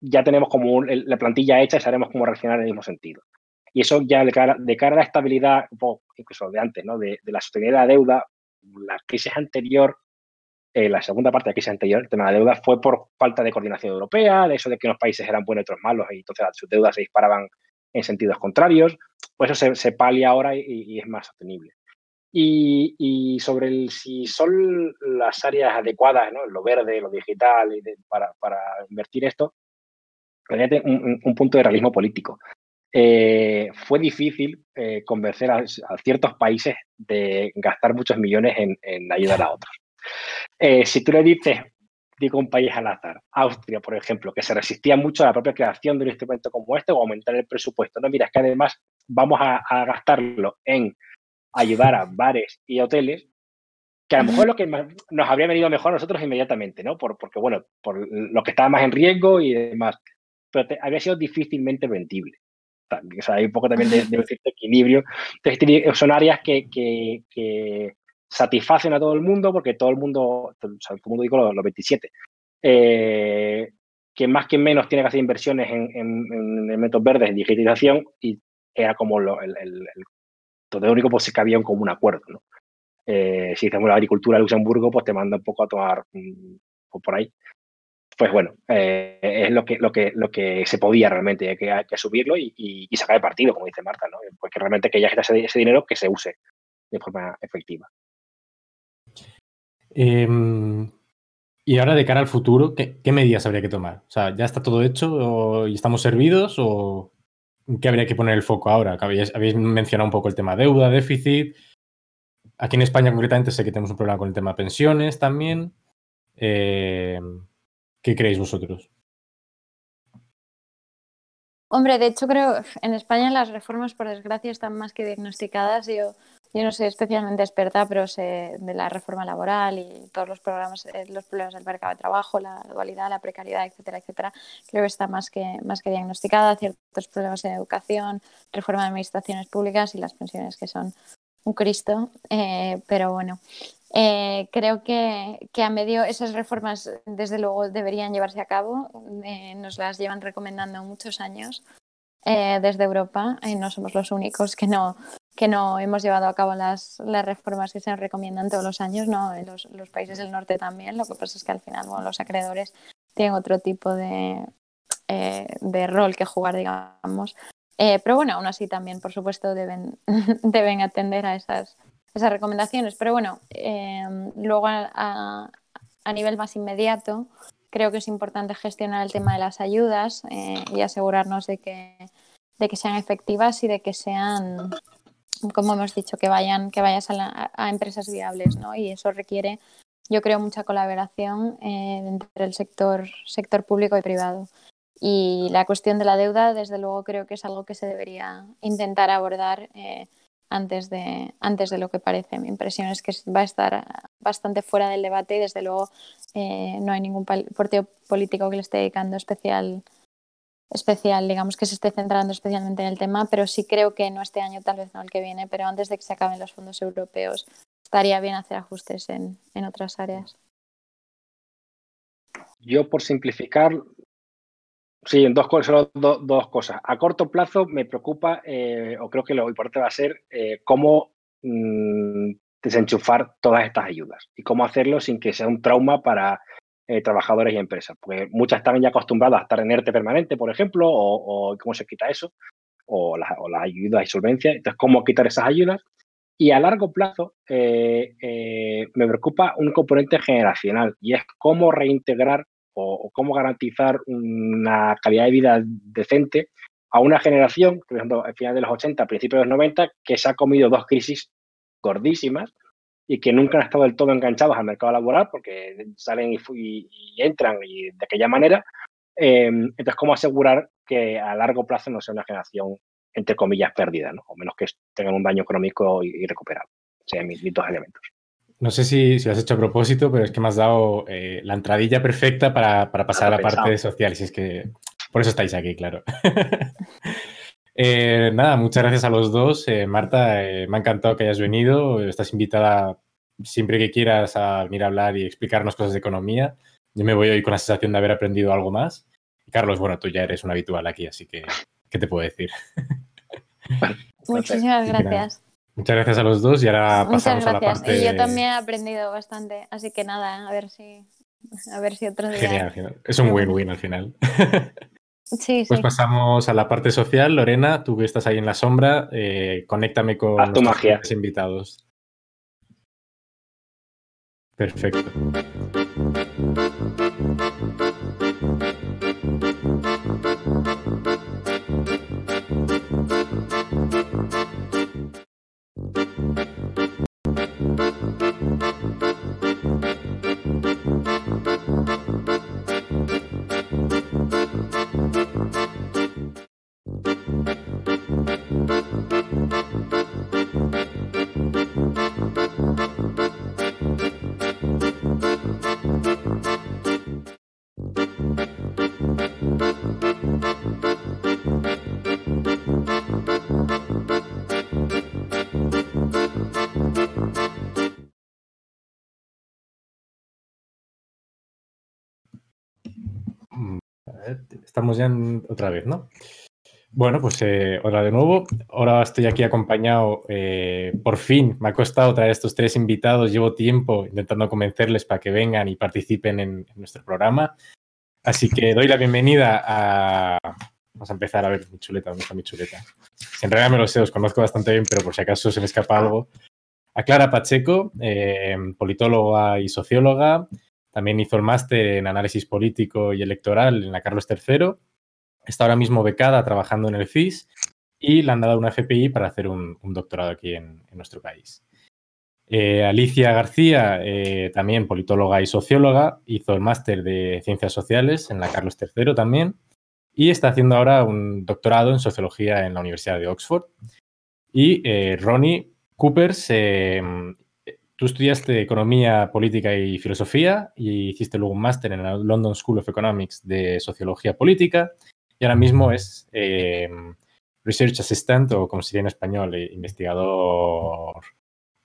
ya tenemos como la plantilla hecha y sabemos cómo reaccionar en el mismo sentido. Y eso ya de cara, de cara a la estabilidad, incluso de antes, ¿no? de, la sostenibilidad de la deuda, la crisis anterior, eh, la segunda parte de la crisis anterior, el tema de la deuda, fue por falta de coordinación europea, de eso de que unos países eran buenos y otros malos, y entonces sus deudas se disparaban en sentidos contrarios. Pues eso se, palia ahora y, es más sostenible. Y, sobre si son las áreas adecuadas, ¿no? lo verde, lo digital, para, invertir esto, un, un, punto de realismo político. Eh, fue difícil eh, convencer a, ciertos países de gastar muchos millones en, ayudar a otros. Eh, si tú le dices, digo un país al azar, Austria, por ejemplo, que se resistía mucho a la propia creación de un instrumento como este o aumentar el presupuesto, no, mira, es que además vamos a, gastarlo en ayudar a <laughs> bares y hoteles, que a lo mejor es lo que nos habría venido mejor a nosotros inmediatamente, ¿no? Por, porque, bueno, por lo que estaba más en riesgo y demás, pero había sido difícilmente vendible hay un poco también de, de <laughs> equilibrio. Entonces, son áreas que, que, satisfacen a todo el mundo porque todo el mundo, o sea, todo el digo los, 27, eh, que más que menos tiene que hacer inversiones en, en, elementos verdes, en digitalización, y era como lo, el, el, todo único pues que había un común acuerdo. ¿no? Eh, si hacemos la agricultura de Luxemburgo, pues te manda un poco a tomar mm, por ahí pues bueno, eh, es lo que, lo, que, lo que se podía realmente, hay que, hay que subirlo y, sacar el partido, como dice Marta, ¿no? porque realmente que ya ese dinero que se use de forma efectiva. Em, y ahora de cara al futuro, ¿qué, medidas habría que tomar? O sea, ¿ya está todo hecho y estamos servidos o qué habría que poner el foco ahora? Habéis, mencionado un poco el tema deuda, déficit. Aquí en España concretamente sé que tenemos un problema con el tema pensiones también. Eh, ¿Qué creéis vosotros? Hombre, de hecho creo en España las reformas por desgracia están más que diagnosticadas. Yo, yo no soy especialmente experta, pero sé de la reforma laboral y todos los programas, eh, los problemas del mercado de trabajo, la dualidad, la precariedad, etcétera, etcétera. Creo que está más que, más que diagnosticada. Ciertos problemas en educación, reforma de administraciones públicas y las pensiones que son un Cristo. Eh, pero bueno, eh, creo que, a medio esas reformas, desde luego, deberían llevarse a cabo. Nos las llevan recomendando muchos años desde Europa. no somos los únicos que no, que no hemos llevado a cabo las, las reformas que se nos recomiendan todos los años. No, los, los, países del norte también. Lo que pasa es que al final los acreedores tienen otro tipo de, de rol que jugar, digamos. pero bueno, aún así también, por supuesto, deben, <laughs> atender a esas recomendaciones. Pero bueno, em, luego a, nivel más inmediato, creo que es importante gestionar el tema de las ayudas eh, y asegurarnos de que sean efectivas y de que sean, como hemos dicho, que vayan, que vayas a, empresas viables, ¿no? Y eso requiere, yo creo, mucha colaboración eh, entre el sector, sector público y privado. Y la cuestión de la deuda, desde luego, creo que es algo que se debería intentar abordar eh, antes de, antes de lo que parece. Mi impresión es que va a estar bastante fuera del debate y desde luego eh, no hay ningún partido político que le esté dedicando especial, especial, digamos que se esté centrando especialmente en el tema, pero sí creo que no este año, tal vez no el que viene, pero antes de que se acaben los fondos europeos, estaría bien hacer ajustes en, en otras áreas. Yo, por simplificar, Sí, dos, solo dos cosas. A corto plazo me preocupa, eh, o creo que lo importante va a ser, eh, cómo mm, desenchufar todas estas ayudas y cómo hacerlo sin que sea un trauma para eh, trabajadores y empresas. Porque muchas están ya acostumbradas a estar en ERTE permanente, por ejemplo, o, cómo se quita eso, o las la ayudas y solvencia. Entonces, cómo quitar esas ayudas. Y a largo plazo me preocupa un componente generacional y es cómo reintegrar o, cómo garantizar una calidad de vida decente a una generación, por ejemplo, al final de los 80, principios de los 90, que se ha comido dos crisis gordísimas y que nunca han estado del todo enganchados al mercado laboral porque salen y, entran y de aquella manera. Em, entonces, ¿cómo asegurar que a largo plazo no sea una generación, entre comillas, perdida, ¿no? o menos que tengan un daño económico irrecuperable? sean mis, dos elementos. No sé si, si, lo has hecho a propósito, pero es que me has dado eh, la entradilla perfecta para, pasar a la parte social. Si es que por eso estáis aquí, claro. <laughs> Eh, nada, muchas gracias a los dos. Eh, Marta, me ha encantado que hayas venido. Estás invitada siempre que quieras a venir a hablar y explicarnos cosas de economía. Yo me voy hoy con la sensación de haber aprendido algo más. Carlos, bueno, tú ya eres un habitual aquí, así que, ¿qué te puedo decir? Muchísimas gracias. Muchas gracias a los dos y ahora pasamos a la parte... Y yo también he aprendido bastante, así que nada, a ver si, a ver si otro día... Genial, genial. Es un win-win al final. <laughs> Sí, pues pasamos a la parte social. Lorena, tú que estás ahí en la sombra, eh, conéctame con los invitados. Perfecto. Estamos ya otra vez, ¿no? Bueno, pues eh, hola de nuevo. Ahora estoy aquí acompañado. Eh, por fin me ha costado traer estos tres invitados. Llevo tiempo intentando convencerles para que vengan y participen en, nuestro programa. Así que doy la bienvenida a. Vamos a empezar a ver mi chuleta. ¿Dónde está mi chuleta? en realidad me lo sé, os conozco bastante bien, pero por si acaso se me escapa algo. A Clara Pacheco, eh, politóloga y socióloga, también hizo el máster en análisis político y electoral en la Carlos III. Está ahora mismo becada trabajando en el FIS y le han dado una FPI para hacer un, doctorado aquí en, nuestro país. Eh, Alicia García, eh, también politóloga y socióloga, hizo el máster de ciencias sociales en la Carlos III también y está haciendo ahora un doctorado en sociología en la Universidad de Oxford. Y eh, Ronnie Coopers Tú estudiaste Economía, Política y Filosofía y hiciste luego un máster en la London School of Economics de Sociología Política y ahora mismo es eh, Research Assistant o como sería en español, eh, investigador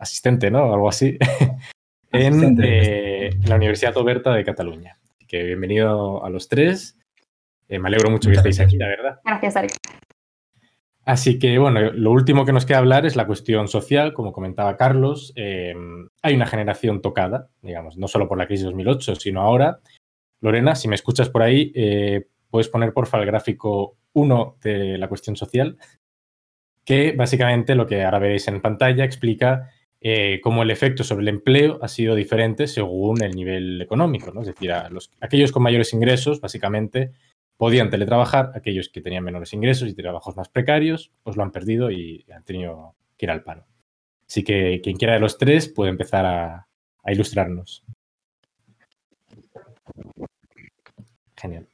asistente, ¿no? Algo así, <laughs> en eh, la Universidad Oberta de Cataluña. que bienvenido a los tres. me alegro mucho que estéis aquí, la verdad. Gracias, Ari. Así que, bueno, lo último que nos queda hablar es la cuestión social, como comentaba Carlos. Eh, hay una generación tocada, digamos, no solo por la crisis 2008, sino ahora. Lorena, si me escuchas por ahí, eh, puedes poner porfa el gráfico 1 de la cuestión social, que básicamente lo que ahora veis en pantalla explica eh, cómo el efecto sobre el empleo ha sido diferente según el nivel económico, ¿no? Es decir, aquellos con mayores ingresos, básicamente, podían teletrabajar, aquellos que tenían menores ingresos y trabajos más precarios, pues lo han perdido y han tenido que ir al paro. Así que quien quiera de los tres puede empezar a, ilustrarnos. Genial.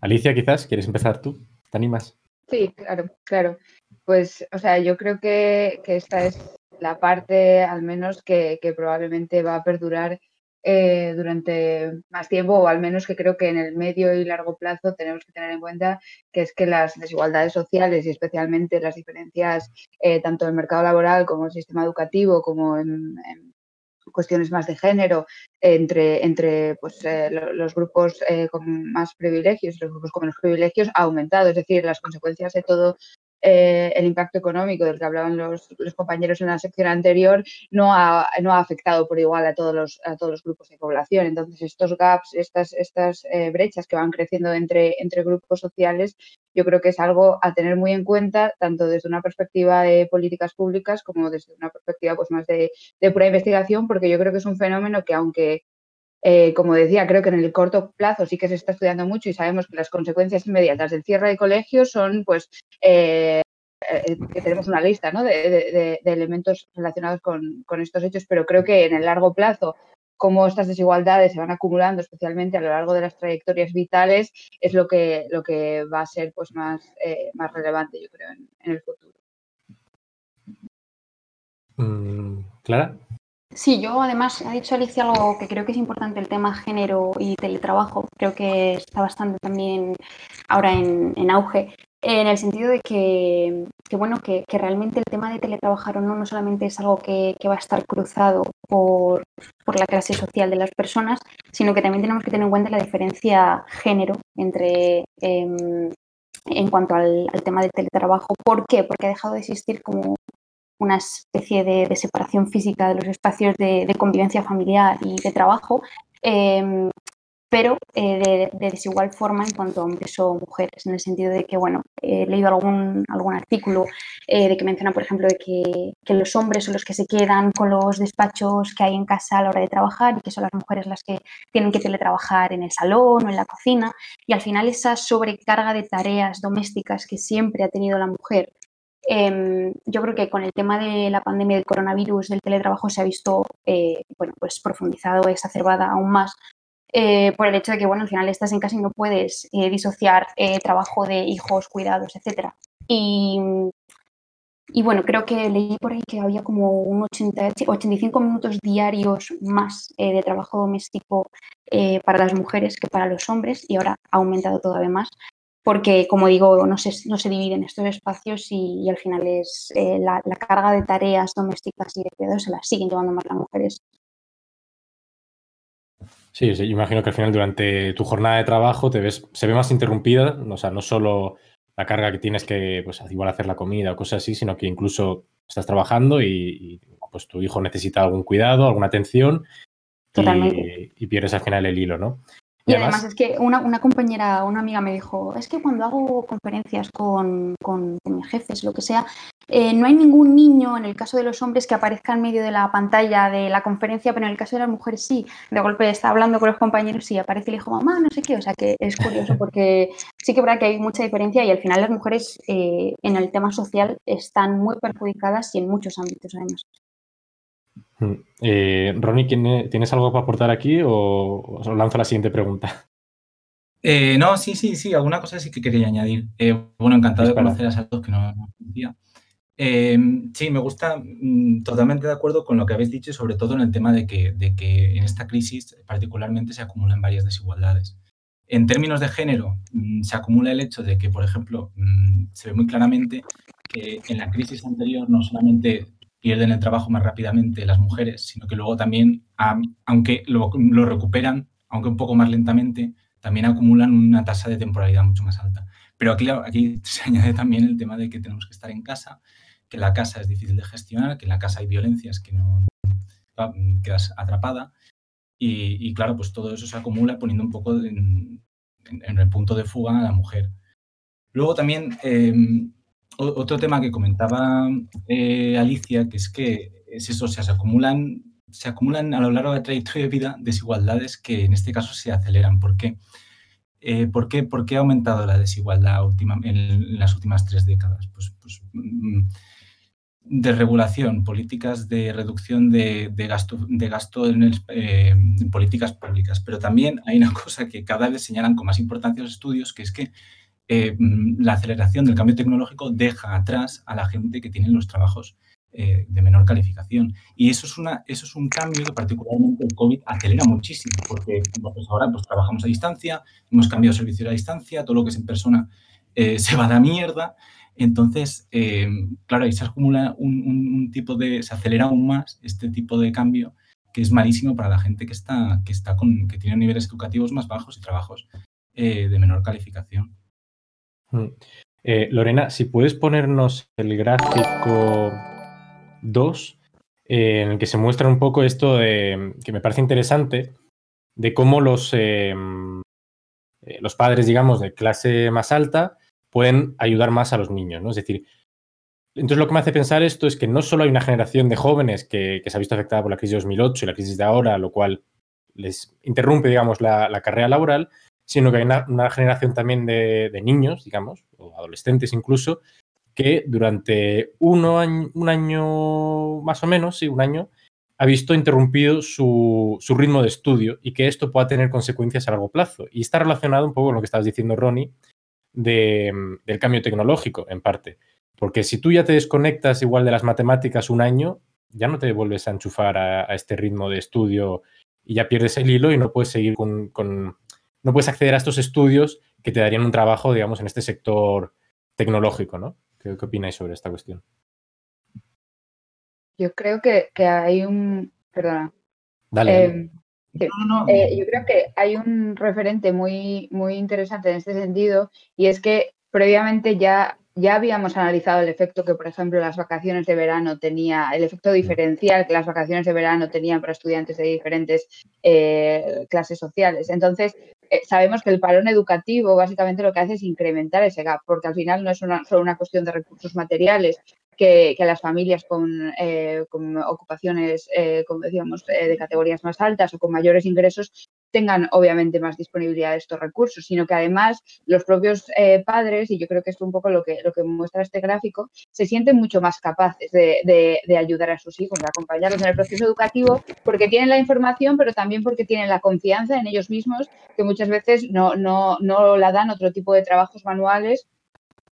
Alicia, quizás, ¿quieres empezar tú? ¿Te animas? Sí, claro, claro. Pues, o sea, yo creo que, esta es la parte, al menos, que, que probablemente va a perdurar eh, durante más tiempo, o al menos que creo que en el medio y largo plazo tenemos que tener en cuenta que es que las desigualdades sociales y especialmente las diferencias eh, tanto en el mercado laboral como en el sistema educativo, como en, cuestiones más de género entre, entre pues, eh, los grupos con más privilegios y los grupos con menos privilegios ha aumentado. Es decir, las consecuencias de todo eh, el impacto económico del que hablaban los, compañeros en la sección anterior no ha, no ha, afectado por igual a todos, los, a todos los grupos de población. Entonces, estos gaps, estas, estas eh, brechas que van creciendo entre, entre grupos sociales, yo creo que es algo a tener muy en cuenta, tanto desde una perspectiva de políticas públicas como desde una perspectiva pues, más de, de pura investigación, porque yo creo que es un fenómeno que aunque eh, como decía, creo que en el corto plazo sí que se está estudiando mucho y sabemos que las consecuencias inmediatas del cierre de colegios son, pues, eh, eh, que tenemos una lista de, elementos relacionados con, estos hechos, pero creo que en el largo plazo, cómo estas desigualdades se van acumulando, especialmente a lo largo de las trayectorias vitales, es lo que, va a ser pues, más, relevante, yo creo, en el futuro. Mm, Clara. Sí, yo además ha dicho Alicia algo que creo que es importante, el tema género y teletrabajo. Creo que está bastante también ahora en, auge, en el sentido de que, que bueno, que, realmente el tema de teletrabajar o no no solamente es algo que, va a estar cruzado por, por, la clase social de las personas, sino que también tenemos que tener en cuenta la diferencia género entre... Eh, en cuanto al, al tema del teletrabajo. ¿Por qué? Porque ha dejado de existir como una especie de, de, separación física de los espacios de, de convivencia familiar y de trabajo, eh, pero eh, de, de, desigual forma en cuanto a hombres o mujeres, en el sentido de que, bueno, he leído algún, algún artículo eh, de que menciona, por ejemplo, de que, que, los hombres son los que se quedan con los despachos que hay en casa a la hora de trabajar y que son las mujeres las que tienen que teletrabajar en el salón o en la cocina, y al final esa sobrecarga de tareas domésticas que siempre ha tenido la mujer eh, yo creo que con el tema de la pandemia del coronavirus, del teletrabajo, se ha visto eh, bueno, pues profundizado, exacerbada aún más eh, por el hecho de que bueno, al final estás en casa y no puedes eh, disociar trabajo de hijos, cuidados, etc. Y, y, bueno, creo que leí por ahí que había como un 80, 85 minutos diarios más de trabajo doméstico para las mujeres que para los hombres y ahora ha aumentado todavía más porque, como digo, no se, no se dividen estos espacios y, y al final es eh, la, la, carga de tareas domésticas y de cuidados se las siguen llevando más las mujeres. Sí, sí, imagino que al final durante tu jornada de trabajo te ves, se ve más interrumpida, o sea, no solo la carga que tienes que, pues, igual hacer la comida o cosas así, sino que incluso estás trabajando y, y pues tu hijo necesita algún cuidado, alguna atención y, y, pierdes al final el hilo, ¿no? Y, además, además, es que una, una, compañera, una amiga me dijo, es que cuando hago conferencias con, con, mis jefes, lo que sea, eh, no hay ningún niño, en el caso de los hombres, que aparezca en medio de la pantalla de la conferencia, pero en el caso de las mujeres sí. De golpe está hablando con los compañeros y aparece el hijo, mamá, no sé qué. O sea que es curioso porque sí que verdad que hay mucha diferencia y al final las mujeres eh, en el tema social están muy perjudicadas y en muchos ámbitos además. Eh, Ronnie, ¿tienes algo para aportar aquí o os lanzo la siguiente pregunta? Eh, no, sí, sí, sí, alguna cosa sí que quería añadir. Eh, bueno, encantado de conocer a Saltos, que no, no conocía. Eh, sí, me gusta, mm, totalmente de acuerdo con lo que habéis dicho y sobre todo en el tema de que, de que en esta crisis particularmente se acumulan varias desigualdades. En términos de género, mm, se acumula el hecho de que, por ejemplo, mm, se ve muy claramente que en la crisis anterior no solamente pierden el trabajo más rápidamente las mujeres, sino que luego también, aunque lo, recuperan, aunque un poco más lentamente, también acumulan una tasa de temporalidad mucho más alta. Pero aquí, aquí se <laughs> añade también el tema de que tenemos que estar en casa, que la casa es difícil de gestionar, que en la casa hay violencias, que no quedas atrapada. Y, claro, pues todo eso se acumula poniendo un poco en, el punto de fuga a la mujer. Luego también... Eh, otro tema que comentaba eh, Alicia, que es que es eso, se acumulan, se acumulan a lo largo de la trayectoria de vida desigualdades que en este caso se aceleran. ¿Por qué? Eh, ¿por, qué, ¿Por qué ha aumentado la desigualdad última, en, las últimas tres décadas? Pues, pues mm, de regulación, políticas de reducción de, gasto, eh, en, políticas públicas. Pero también hay una <laughs> cosa que cada vez señalan con más importancia los estudios, que es que eh, la aceleración del cambio tecnológico deja atrás a la gente que tiene los trabajos eh, de menor calificación. Y eso es, una, un cambio que particularmente el COVID acelera muchísimo, porque ahora pues, trabajamos a distancia, hemos cambiado servicio a distancia, todo lo que es en persona eh, <laughs> se va a la mierda. Entonces, claro, ahí se acumula un, un, tipo de, se acelera aún más este tipo de cambio que es malísimo para la gente que está, que está con, que tiene niveles educativos más bajos y trabajos de menor calificación. Mm. Eh, Lorena, si puedes ponernos el gráfico 2, eh, en el que se muestra un poco esto de, que me parece interesante, de cómo los, eh, los padres, digamos, de clase más alta pueden ayudar más a los niños, ¿no? Es decir, entonces lo que me hace pensar esto es que no solo hay una generación de jóvenes que, se ha visto afectada por la crisis de 2008 y la crisis de ahora, lo cual les interrumpe, digamos, la carrera laboral, sino que hay una, generación también de, de, niños, digamos, o adolescentes incluso, que durante uno, un año más o menos, sí, un año, ha visto interrumpido su, su, ritmo de estudio y que esto pueda tener consecuencias a largo plazo. Y está relacionado un poco con lo que estabas diciendo, Ronnie, de, del cambio tecnológico, en parte. Porque si tú ya te desconectas igual de las matemáticas un año, ya no te vuelves a enchufar a, este ritmo de estudio y ya pierdes el hilo y no puedes seguir con, no puedes acceder a estos estudios que te darían un trabajo, digamos, en este sector tecnológico, ¿no? ¿Qué, qué opináis sobre esta cuestión? Yo creo que, hay un, perdona. Dale. Em, eh, yo creo que hay un referente muy, muy interesante en este sentido y es que previamente ya, ya habíamos analizado el efecto que, por ejemplo, las vacaciones de verano tenía, el efecto mm. diferencial que las vacaciones de verano tenían para estudiantes de diferentes eh, clases sociales. Entonces, eh, sabemos que el parón educativo básicamente lo que hace es incrementar ese gap, porque al final no es solo una cuestión de recursos materiales, que, las familias con, eh, ocupaciones, eh, como decíamos, eh, de categorías más altas o con mayores ingresos tengan obviamente más disponibilidad de estos recursos, sino que además los propios padres, y yo creo que es un poco lo que, lo que muestra este gráfico, se sienten mucho más capaces de, ayudar a sus hijos, de acompañarlos en el proceso educativo, porque tienen la información, pero también porque tienen la confianza en ellos mismos, que muchas veces no, no, no la dan otro tipo de trabajos manuales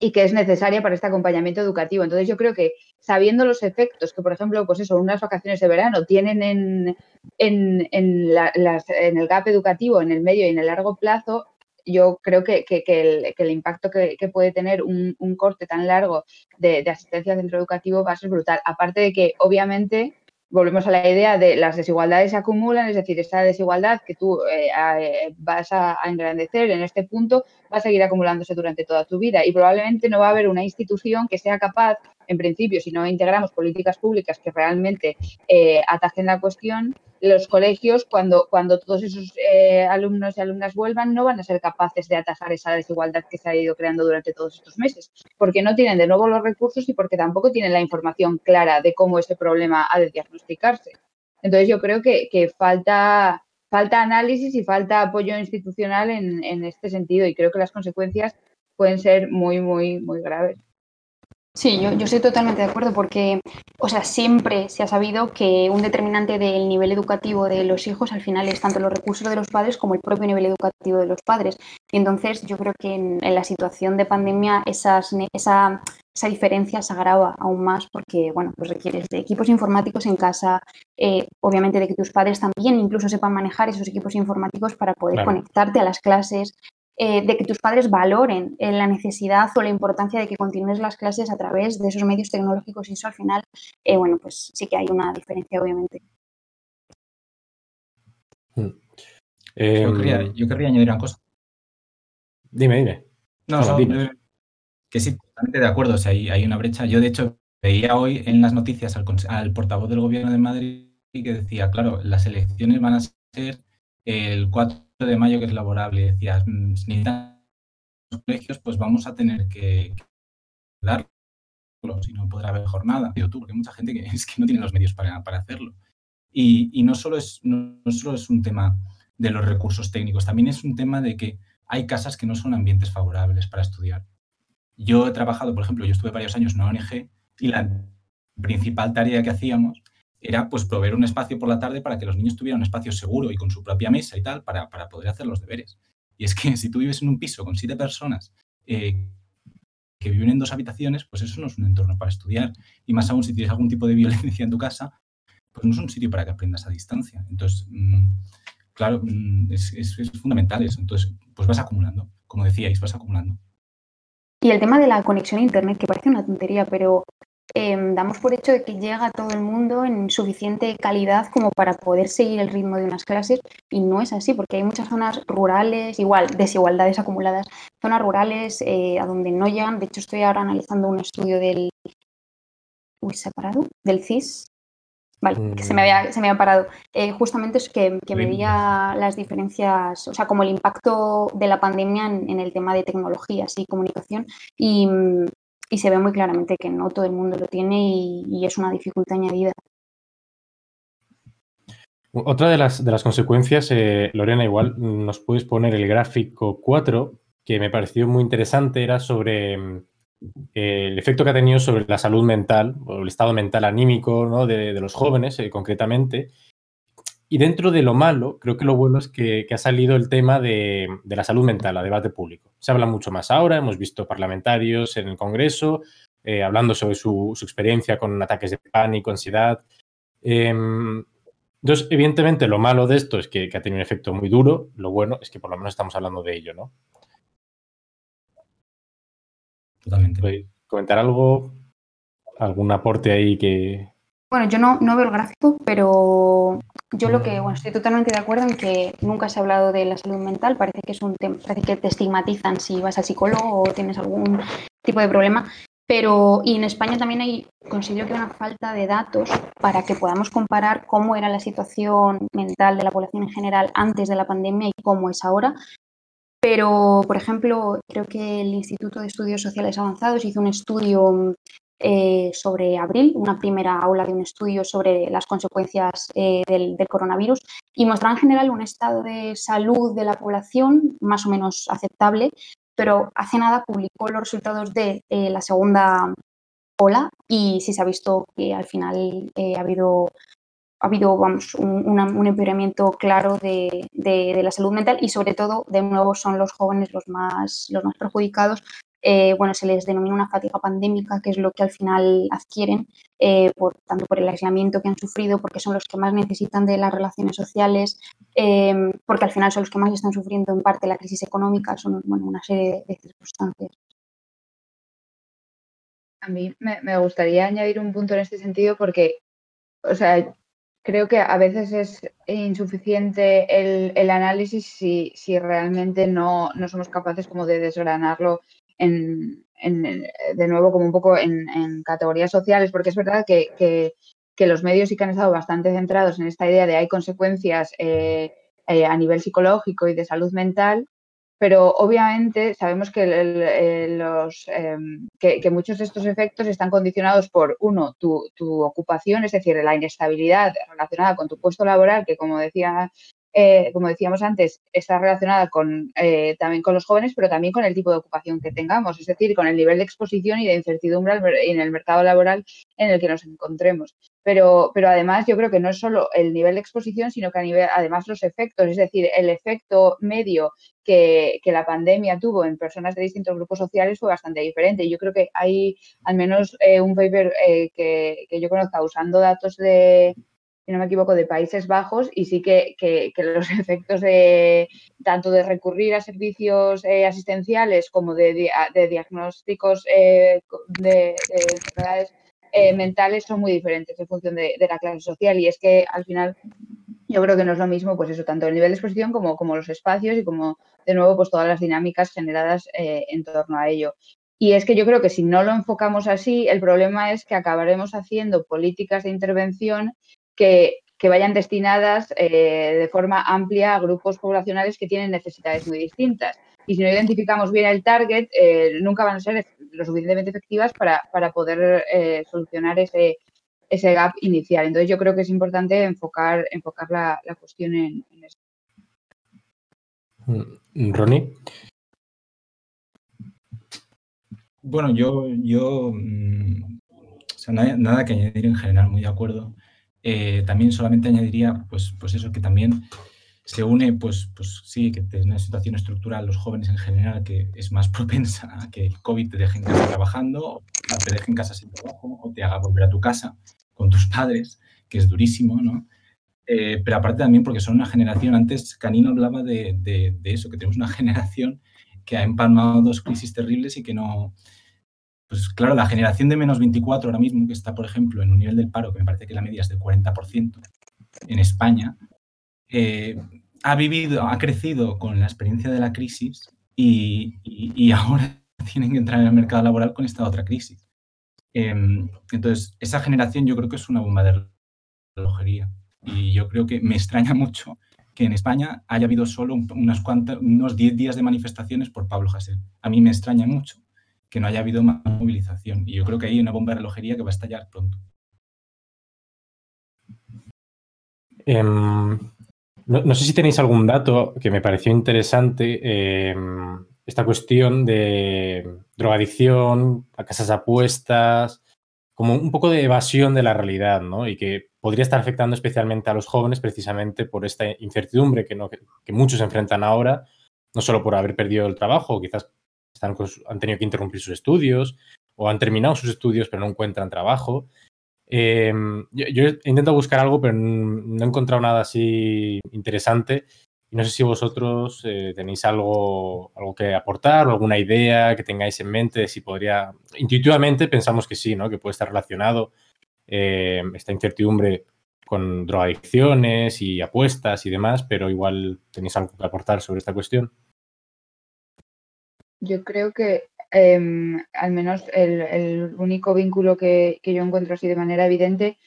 y que es necesaria para este acompañamiento educativo. Entonces yo creo que sabiendo los efectos que, por ejemplo, pues eso, unas vacaciones de verano tienen en, en, en, el gap educativo, en el medio y en el largo plazo, yo creo que, el, impacto que, puede tener un, corte tan largo de, de asistencia al centro educativo va a ser brutal. Aparte de que, obviamente, volvemos a la idea de las desigualdades se acumulan, es decir, esta desigualdad que tú eh, eh, vas a, engrandecer en este punto va a seguir acumulándose durante toda tu vida y probablemente no va a haber una institución que sea capaz, en principio, si no integramos políticas públicas que realmente eh, atajen la cuestión, los colegios, cuando, cuando todos esos eh, alumnos y alumnas vuelvan, no van a ser capaces de atajar esa desigualdad que se ha ido creando durante todos estos meses, porque no tienen de nuevo los recursos y porque tampoco tienen la información clara de cómo ese problema ha de diagnosticarse. Entonces yo creo que, falta, falta análisis y falta apoyo institucional en, en este sentido y creo que las consecuencias pueden ser muy, muy, muy graves. Sí, yo, yo estoy totalmente de acuerdo porque, o sea, siempre se ha sabido que un determinante del nivel educativo de los hijos al final es tanto los recursos de los padres como el propio nivel educativo de los padres. Y entonces yo creo que en, la situación de pandemia esas, esa, esa diferencia se agrava aún más porque, bueno, pues requieres de equipos informáticos en casa, eh, obviamente de que tus padres también incluso sepan manejar esos equipos informáticos para poder conectarte a las clases, eh, de que tus padres valoren eh, la necesidad o la importancia de que continúes las clases a través de esos medios tecnológicos y eso al final, eh, bueno, pues sí que hay una diferencia, obviamente. Hmm. Yo, querría, añadir una cosa. Dime, dime. No, que sí, totalmente de acuerdo, o sea, hay, una brecha. Yo, de hecho, veía hoy en las noticias al, al portavoz del gobierno de Madrid que decía, claro, las elecciones van a ser el 4 de mayo que es laborable, decías, mm, si necesitan los colegios, pues vamos a tener que, darlo, si no podrá haber jornada, tú, porque mucha gente que <laughs> es que no tiene los medios para, hacerlo. Y, no, solo es, no, solo es un tema de los recursos técnicos, también es un tema de que hay casas que no son ambientes favorables para estudiar. Yo he trabajado, por ejemplo, yo estuve varios años en ONG y la principal tarea que hacíamos era pues proveer un espacio por la tarde para que los niños tuvieran un espacio seguro y con su propia mesa y tal para, poder hacer los deberes. Y es que <laughs> si tú vives en un piso con siete personas eh, que viven en dos habitaciones, pues eso no es un entorno para estudiar. Y más aún si tienes algún tipo de <laughs> violencia en tu casa, pues no es un sitio para que aprendas a distancia. Entonces, mm, claro, mm, es, es fundamental eso. Entonces, pues vas acumulando, como decíais, vas acumulando. Y el tema de la conexión a Internet, que parece una tontería, pero Em, damos por hecho de que llega a todo el mundo en suficiente calidad como para poder seguir el ritmo de unas clases y no es así porque hay muchas zonas rurales, igual, desigualdades acumuladas, zonas rurales eh, a donde no llegan. De hecho, estoy ahora analizando un estudio del... Uy, separado, del CIS, Vale, que se me había, se me había parado. Eh, justamente es que, que medía las diferencias, o sea, como el impacto de la pandemia en, en, el tema de tecnologías y comunicación. Y, y se ve muy claramente que no todo el mundo lo tiene y, es una dificultad añadida. Otra de las, de las consecuencias, eh, Lorena, igual nos puedes poner el gráfico 4, que me pareció muy interesante, era sobre mm, el efecto que ha tenido sobre la salud mental o el estado mental anímico de, los jóvenes, eh, concretamente, y dentro de lo malo, creo que lo bueno es que, ha salido el tema de, la salud mental a debate público. Se habla mucho más ahora, hemos visto parlamentarios en el Congreso eh, hablando sobre su, experiencia con ataques de pánico, ansiedad. Em, entonces, evidentemente, lo malo de esto es que, ha tenido un efecto muy duro. Lo bueno es que por lo menos estamos hablando de ello, ¿no? Totalmente. ¿Comentar algo? ¿Algún aporte ahí que, bueno, yo no, no veo el gráfico, pero yo lo que, bueno, estoy totalmente de acuerdo en que nunca se ha hablado de la salud mental, parece que es un tema, parece que te estigmatizan si vas al psicólogo o tienes algún tipo de problema, pero y en España también hay, considero que hay una falta de datos para que podamos comparar cómo era la situación mental de la población en general antes de la pandemia y cómo es ahora. Pero, por ejemplo, creo que el Instituto de Estudios Sociales Avanzados hizo un estudio eh, sobre abril, una primera aula de un estudio sobre las consecuencias eh, del, coronavirus y mostraba en general un estado de salud de la población más o menos aceptable, pero hace nada publicó los resultados de eh, la segunda ola y sí se ha visto que al final ha habido ha habido vamos, un, empeoramiento claro de, de, la salud mental y sobre todo, de nuevo, son los jóvenes los más, los más perjudicados eh, bueno, se les denomina una fatiga pandémica, que es lo que al final adquieren, eh, por, tanto por el aislamiento que han sufrido, porque son los que más necesitan de las relaciones sociales, em, porque al final son los que más están sufriendo en parte la crisis económica, son bueno, una serie de circunstancias. A mí me, gustaría añadir un punto en este sentido porque, o sea, creo que a veces es insuficiente el, análisis si, si realmente no, no, somos capaces como de desgranarlo en, de nuevo como un poco en, categorías sociales, porque es verdad que, los medios sí que han estado bastante centrados en esta idea de hay consecuencias eh, eh, a nivel psicológico y de salud mental, pero obviamente sabemos que, eh, los, em, que, muchos de estos efectos están condicionados por, uno, tu, tu, ocupación, es decir, la inestabilidad relacionada con tu puesto laboral, que como decía eh, como decíamos antes, está relacionada con, eh, también con los jóvenes, pero también con el tipo de ocupación que tengamos, es decir, con el nivel de exposición y de incertidumbre en el mercado laboral en el que nos encontremos. Pero, pero además yo creo que no es solo el nivel de exposición, sino que a nivel, además los efectos, es decir, el efecto medio que, la pandemia tuvo en personas de distintos grupos sociales fue bastante diferente. Yo creo que hay al menos eh, un paper que, que yo conozca usando datos de, si no me equivoco, de Países Bajos y sí que, los <laughs> efectos de tanto de recurrir a servicios eh, asistenciales como de, diagnósticos eh, de, enfermedades eh, mentales son muy diferentes en función de, la clase social y es que al final yo creo que no es lo mismo, pues eso, tanto el nivel de exposición como, como los espacios y como, de nuevo, pues todas las dinámicas generadas en torno a ello. Y es que yo creo que si no lo enfocamos así, el problema es que acabaremos haciendo políticas de intervención que, vayan destinadas eh, de forma amplia a grupos poblacionales que tienen necesidades muy distintas. Y si no identificamos bien el target, eh, nunca van a ser lo suficientemente efectivas para, poder eh, solucionar ese, ese gap inicial. Entonces yo creo que es importante enfocar, enfocar la, cuestión en, eso. Mm, Ronnie. Bueno, yo, yo mm, nada, nada, que añadir en general, muy de acuerdo. Eh, también solamente añadiría, pues, pues eso, que también se une, pues, pues sí, que es una situación estructural, los jóvenes en general, que es más <laughs> propensa a que el COVID te deje en casa trabajando, o te deje en casa sin trabajo, o te haga volver a tu casa con tus padres, que es durísimo, ¿no? Eh, pero aparte también porque son una generación, antes Canino hablaba de, de, de, eso, que tenemos una <laughs> generación que ha empalmado dos crisis terribles y que no, pues claro, la generación de menos 24 ahora mismo, que está, por ejemplo, en un nivel del paro que me parece que la media es del 40% en España, eh, ha vivido, ha crecido con la experiencia de la crisis y, <laughs> ahora tienen que entrar en el mercado laboral con esta otra crisis. Em, entonces, esa generación yo creo que es una bomba de relojería. Y yo creo que me extraña mucho que en España haya habido solo unas cuantas, unos 10 días de manifestaciones por Pablo Hasél. A mí me extraña mucho que no haya habido más movilización. Y yo creo que hay una bomba de relojería que va a estallar pronto. Em, no, sé si tenéis algún dato que me pareció interesante. Em, esta cuestión de drogadicción, a casas apuestas, como un poco de evasión de la realidad, ¿no? Y que podría estar afectando especialmente a los jóvenes precisamente por esta incertidumbre que, que muchos enfrentan ahora, no solo por haber perdido el trabajo, quizás han tenido que interrumpir sus estudios o han terminado sus estudios pero no encuentran trabajo. Em, yo, yo, he intentado buscar algo, pero no he encontrado nada así interesante. Y no sé si vosotros eh, tenéis algo, algo que aportar o alguna idea que tengáis en mente si podría. Intuitivamente pensamos que sí, ¿no? Que puede estar relacionado eh, esta incertidumbre con drogadicciones y apuestas y demás, pero igual tenéis algo que aportar sobre esta cuestión. Yo creo que eh, al menos el, el único vínculo que, que, yo encuentro así de manera evidente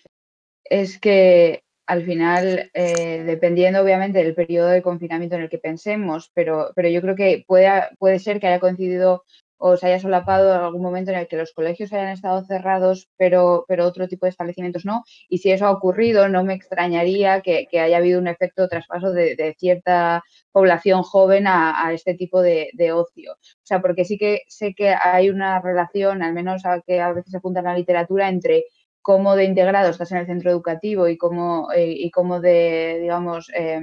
es que al final, eh, dependiendo obviamente del periodo de confinamiento en el que pensemos, pero, pero yo creo que puede, puede ser que haya coincidido o se haya solapado algún momento en el que los colegios hayan estado cerrados, pero, pero otro tipo de establecimientos no. Y si eso ha ocurrido, no me extrañaría que, que haya habido un efecto traspaso de, de cierta población joven a, a este tipo de, de, ocio. O sea, porque sí que sé que hay una relación, al menos a que a veces se apunta en la literatura, entre cómo de integrado estás en el centro educativo y cómo, eh, y cómo de, digamos, eh,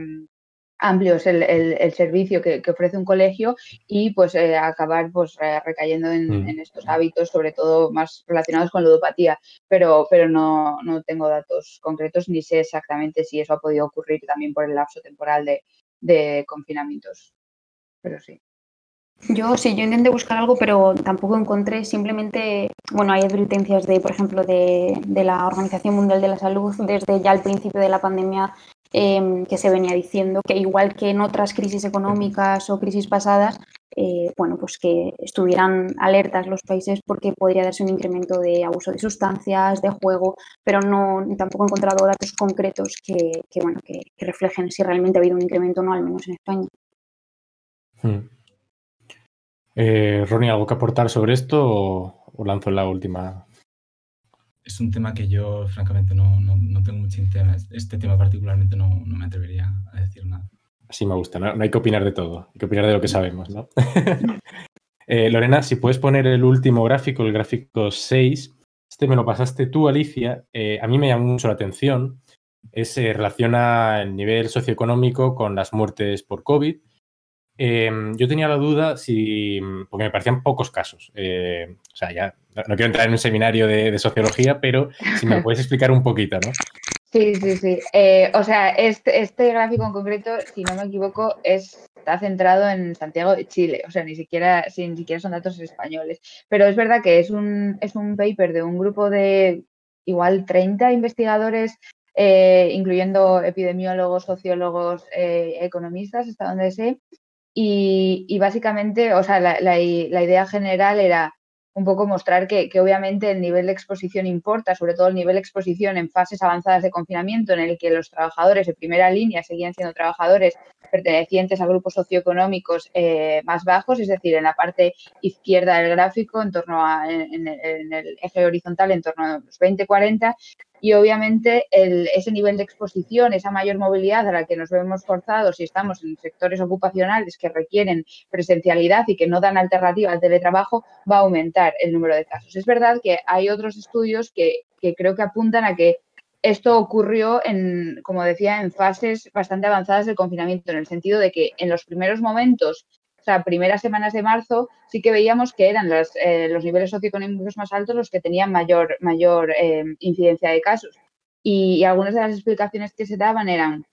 amplio es el, el, el servicio que, que, ofrece un colegio y pues eh, acabar pues recayendo en, mm. en, estos hábitos, sobre todo más relacionados con ludopatía, pero, pero no, no, tengo datos concretos ni sé exactamente si eso ha podido ocurrir también por el lapso temporal de, de confinamientos, pero sí. Yo sí, yo intenté buscar algo, pero tampoco encontré. Simplemente, bueno, hay advertencias de, por ejemplo, de, de la Organización Mundial de la Salud desde ya el principio de la pandemia eh, que se venía diciendo que igual que en otras crisis económicas o crisis pasadas, eh, bueno, pues que estuvieran alertas los países porque podría darse un incremento de abuso de sustancias, de juego, pero no tampoco he encontrado datos concretos que, bueno, que, reflejen si realmente ha habido un incremento o no, al menos en España. Hmm. Eh, Ronnie, ¿algo que aportar sobre esto o, o, lanzo la última? Es un tema que yo, francamente, no, no, no tengo mucho interés. Este tema particularmente no, no, me atrevería a decir nada. Así me gusta, ¿no? no hay que opinar de todo, hay que opinar de lo que sabemos, ¿no? <laughs> eh, Lorena, si puedes poner el último gráfico, el gráfico 6, este me lo pasaste tú, Alicia, eh, a mí me llamó mucho la atención, es, eh, relaciona el nivel socioeconómico con las muertes por COVID eh, yo tenía la duda si, porque me parecían pocos casos, eh, o sea, ya no quiero entrar en un seminario de, sociología, pero si me puedes explicar un poquito, ¿no? Sí, sí, sí. Eh, o sea, este, este, gráfico en concreto, si no me equivoco, es, está centrado en Santiago de Chile, o sea, ni siquiera, si, ni siquiera son datos españoles. Pero es verdad que es un, es un paper de un grupo de igual 30 investigadores eh, incluyendo epidemiólogos, sociólogos, economistas, hasta donde sé, y, básicamente, o sea, la, la, idea general era un poco mostrar que, que, obviamente el nivel de exposición importa, sobre todo el nivel de exposición en fases avanzadas de confinamiento, en el que los trabajadores de primera línea seguían siendo trabajadores pertenecientes a grupos socioeconómicos eh, más bajos, es decir, en la parte izquierda del gráfico, en torno a, en el eje horizontal, en torno a los 20-40, y obviamente ese nivel de exposición, esa mayor movilidad a la que nos vemos forzados si estamos en sectores ocupacionales que requieren presencialidad y que no dan alternativa al teletrabajo, va a aumentar el número de casos. Es verdad que hay otros estudios que, que creo que apuntan a que esto ocurrió en, como decía, en fases bastante avanzadas del confinamiento, en el sentido de que en los primeros momentos o sea, primeras semanas de marzo sí que veíamos que eran eh, los niveles socioeconómicos más altos los que tenían mayor, mayor eh, incidencia de casos. Y, algunas de las explicaciones que se daban eran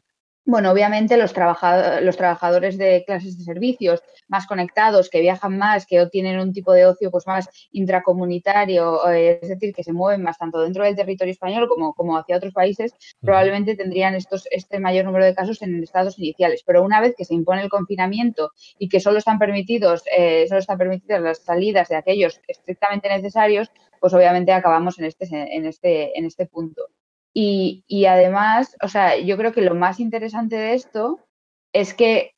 bueno, obviamente los, trabajadores, los trabajadores de clases de servicios más conectados, que viajan más, que tienen un tipo de ocio pues más intracomunitario, es decir, que se mueven más tanto dentro del territorio español como, como hacia otros países, probablemente tendrían estos, este mayor número de casos en estados iniciales. Pero una vez que se impone el confinamiento y que solo están permitidos, eh, solo están permitidas las salidas de aquellos estrictamente necesarios, pues obviamente acabamos en este, en este, en este punto. Y, además, o sea, yo creo que lo más interesante de esto es que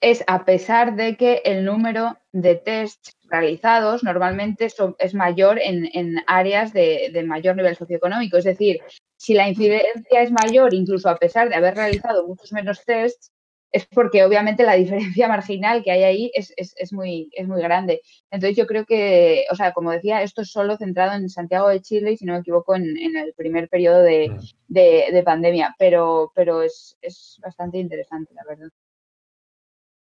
es a pesar de que el número de tests realizados normalmente es mayor en, en áreas de, de, mayor nivel socioeconómico. Es decir, si la incidencia es mayor, incluso a pesar de haber realizado muchos menos tests, es porque obviamente la diferencia <laughs> marginal que hay ahí es, es, es, muy, es muy grande. Entonces yo creo que, o sea, como decía, esto es solo centrado en Santiago de Chile y si no me equivoco en, en el primer periodo de, de, de pandemia, pero, pero es, es bastante interesante, la verdad.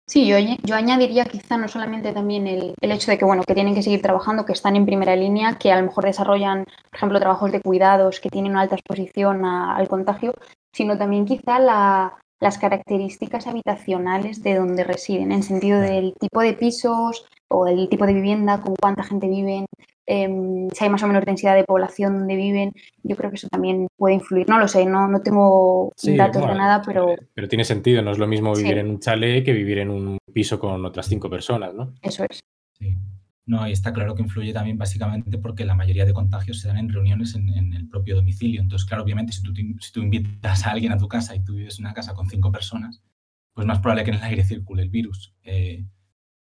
Sí, yo, yo añadiría quizá no solamente también el, el, hecho de que, bueno, que tienen que seguir trabajando, que están en primera línea, que a lo mejor desarrollan, por ejemplo, trabajos de cuidados, que tienen una alta exposición a, al contagio, sino también quizá la, las características habitacionales de donde residen, en sentido del tipo de pisos o el tipo de vivienda, con cuánta gente viven, eh, si hay más o menos densidad de población donde viven, yo creo que eso también puede influir. No lo sé, no, no tengo sí, datos bueno, de nada, pero... Pero tiene sentido, no es lo mismo vivir sí. en un chalet que vivir en un piso con otras cinco personas, ¿no? Eso es. Sí. No, y está claro que influye también básicamente porque la mayoría de contagios se dan en reuniones en, el propio domicilio. Entonces, claro, obviamente, si tú, si tú invitas a alguien a tu casa y tú vives en una casa con cinco personas, pues más probable que en el aire circule el virus. Eh,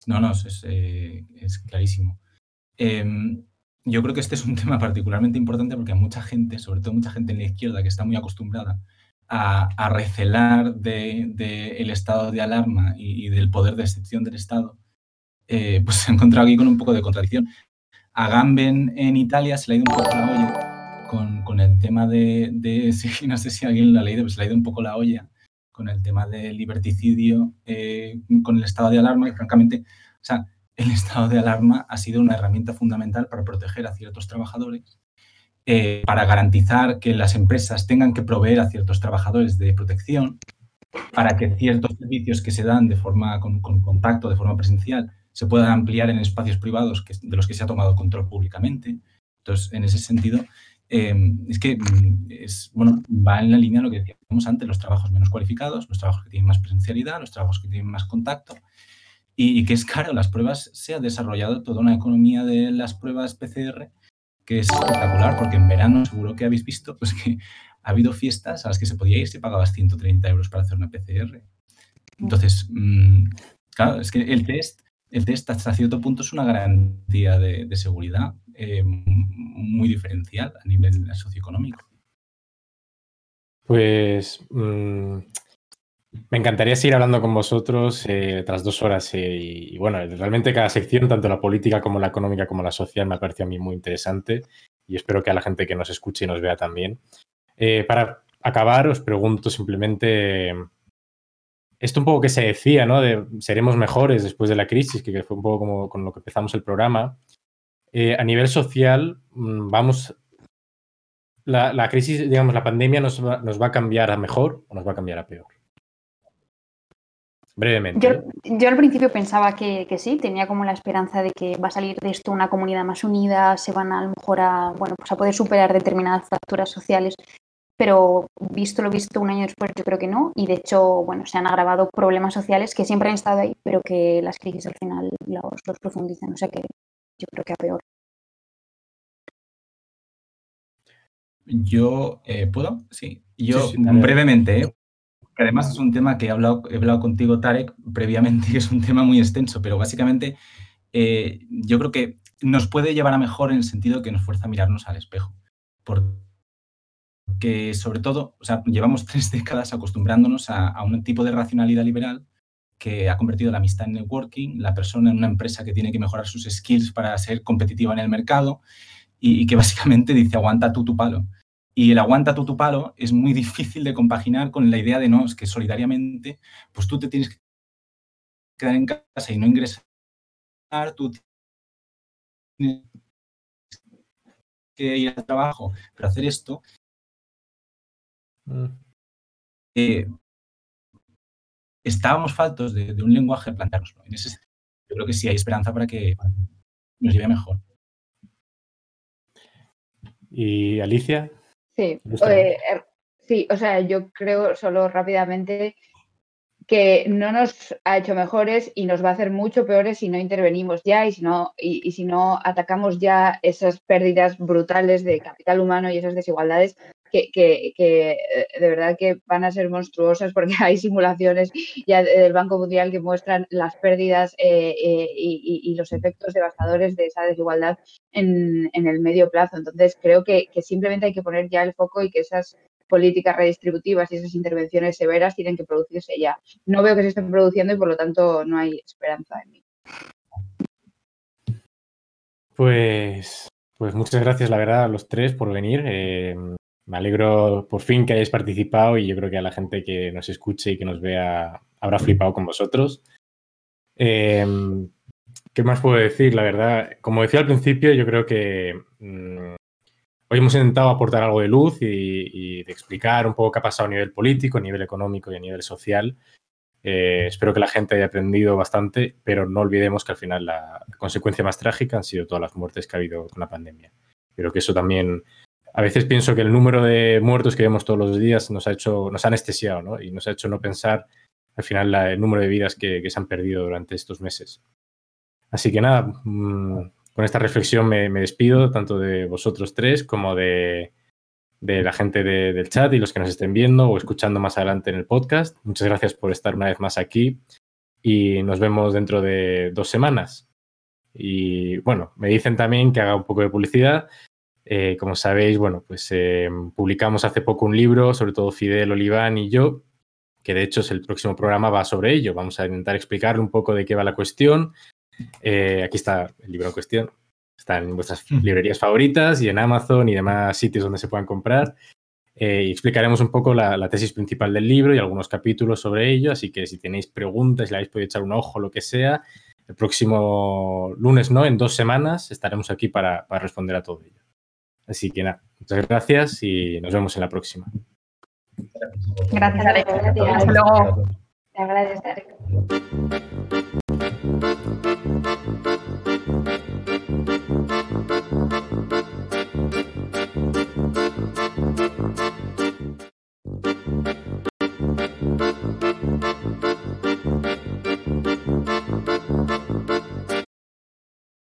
no, no, es, eh, clarísimo. Eh, yo creo que este es un <laughs> tema particularmente importante porque mucha gente, sobre todo mucha gente en la izquierda, que está muy acostumbrada a, recelar del de, de estado de alarma y, del poder de excepción del Estado, eh, pues <laughs> se ha encontrado aquí con un poco de contradicción. A Gamben en Italia se le ha ido un poco la olla con, con el tema de, <laughs> no sé si alguien lo ha leído, se le ha ido un poco la olla con el tema del liberticidio eh, con el estado de alarma y francamente, o sea, el estado de alarma ha sido una herramienta fundamental para proteger a ciertos trabajadores, eh, para garantizar que las empresas tengan que proveer a ciertos trabajadores de protección, para que ciertos servicios que se dan de forma con, con contacto, de forma presencial, se puedan ampliar en espacios privados que, de los que se ha tomado control públicamente. Entonces, en ese sentido, eh, es que es, bueno, va en la línea de lo que decíamos antes, los trabajos menos cualificados, los trabajos que tienen más presencialidad, los trabajos que tienen más contacto, y, y, que es caro. Las pruebas, se ha desarrollado toda una economía de las pruebas PCR que es espectacular, porque en verano seguro que habéis visto pues, que ha habido fiestas a las que se podía ir si pagabas 130 euros para hacer una PCR. Entonces, mmm, claro, es que el test, el test hasta cierto punto es una garantía de, seguridad eh, muy diferencial a nivel socioeconómico. Pues mmm, me encantaría seguir hablando con vosotros eh, tras dos horas eh, y, y, bueno, realmente cada sección, tanto la política como la económica como la social, me ha parecido a mí muy interesante y espero que a la gente que nos escuche y nos vea también. Para acabar, os pregunto simplemente esto un poco que se decía, ¿no? De seremos mejores después de la crisis, que fue un poco como con lo que empezamos el programa. Eh, a nivel social, mm, vamos. La, crisis, digamos, la pandemia nos va, nos va a cambiar a mejor o nos va a cambiar a peor. Brevemente. Yo, al principio pensaba que, que, sí, tenía como la esperanza de que va a salir de esto una comunidad más unida, se van a, a lo mejor a, bueno, pues a poder superar determinadas fracturas sociales, pero visto lo visto un año después yo creo que no, y de hecho, bueno, se han agravado problemas sociales que siempre han estado ahí, pero que las crisis al final los, los profundizan, o sea que yo creo que a peor. Yo, eh, ¿puedo? Sí. Yo, sí, sí, brevemente, ¿eh? que además es un tema que he hablado, he hablado contigo, Tarek, previamente, <laughs> que es un tema muy extenso, pero básicamente eh, yo creo que nos puede llevar a mejor en el sentido que nos fuerza a mirarnos al espejo. Porque, sobre todo, o sea, llevamos <laughs> tres décadas acostumbrándonos a, un tipo de racionalidad liberal que ha convertido la amistad en networking, la persona en una empresa que tiene que mejorar sus skills para ser competitiva en el mercado y, y que <laughs> básicamente dice aguanta tú tu palo. Y el aguanta tú tu palo es muy difícil de compaginar con la idea de no, es que solidariamente, pues tú te tienes que quedar en casa y no ingresar, tú tienes que ir al trabajo, pero hacer esto. Mm. Eh, estábamos faltos de, de, un lenguaje planteárnoslo. En ese sentido, yo creo que sí hay esperanza para que nos lleve mejor. ¿Y Alicia? Sí, eh, sí, o sea, yo creo solo rápidamente que no nos ha hecho mejores y nos va a hacer mucho peores si no intervenimos ya y si no, y, y, si no atacamos ya esas pérdidas brutales de capital humano y esas desigualdades que, que, que, eh, de verdad que van a ser monstruosas porque <laughs> hay simulaciones ya del Banco Mundial que muestran las pérdidas eh, eh, y, los efectos devastadores de esa desigualdad en, en el medio plazo. Entonces creo que, que simplemente hay que poner ya el foco y que esas políticas redistributivas y esas intervenciones severas tienen que producirse ya. No veo que se estén produciendo y por lo tanto no hay esperanza en mí. Pues, pues muchas gracias, la verdad, a los tres por venir. Me alegro por fin que hayáis participado y yo creo que a la gente que nos escuche y que nos vea habrá flipado con vosotros. Em, ¿Qué más puedo decir? La verdad, como decía al principio, yo creo que mm, hoy hemos intentado aportar algo de luz y, de explicar un poco qué ha pasado a nivel político, a nivel económico y a nivel social. Eh, espero que la gente haya aprendido bastante, pero no olvidemos que al final la consecuencia más trágica han sido todas las muertes que ha habido con la pandemia. Creo que eso también, a veces pienso que el número de muertos que vemos todos los días nos ha hecho, nos ha anestesiado, ¿no? Y nos ha hecho no pensar al final el número de vidas que, se han perdido durante estos meses. Así que nada, mm, con esta reflexión me, despido tanto de vosotros tres como de, la gente del chat y los que nos estén viendo o escuchando más adelante en el podcast. Muchas gracias por estar una vez más aquí y nos vemos dentro de dos semanas. Y bueno, me dicen también que haga un poco de publicidad. Eh, como sabéis, bueno, pues eh, publicamos hace poco un libro, sobre todo Fidel, Oliván y yo, que de hecho es el próximo programa va sobre ello. Vamos a intentar explicarle un poco de qué va la cuestión. Eh, aquí está el libro en cuestión. Está en vuestras librerías favoritas y en Amazon y demás sitios donde se puedan comprar. y explicaremos un poco la, la, tesis principal del libro y algunos capítulos sobre ello. Así que si tenéis preguntas, si le habéis podido echar un ojo, lo que sea, el próximo lunes, ¿no? En dos semanas estaremos aquí para, responder a todo ello. Así que nada, muchas gracias y nos vemos en la próxima. Gracias, Alex. Hasta luego. Gracias, Alex.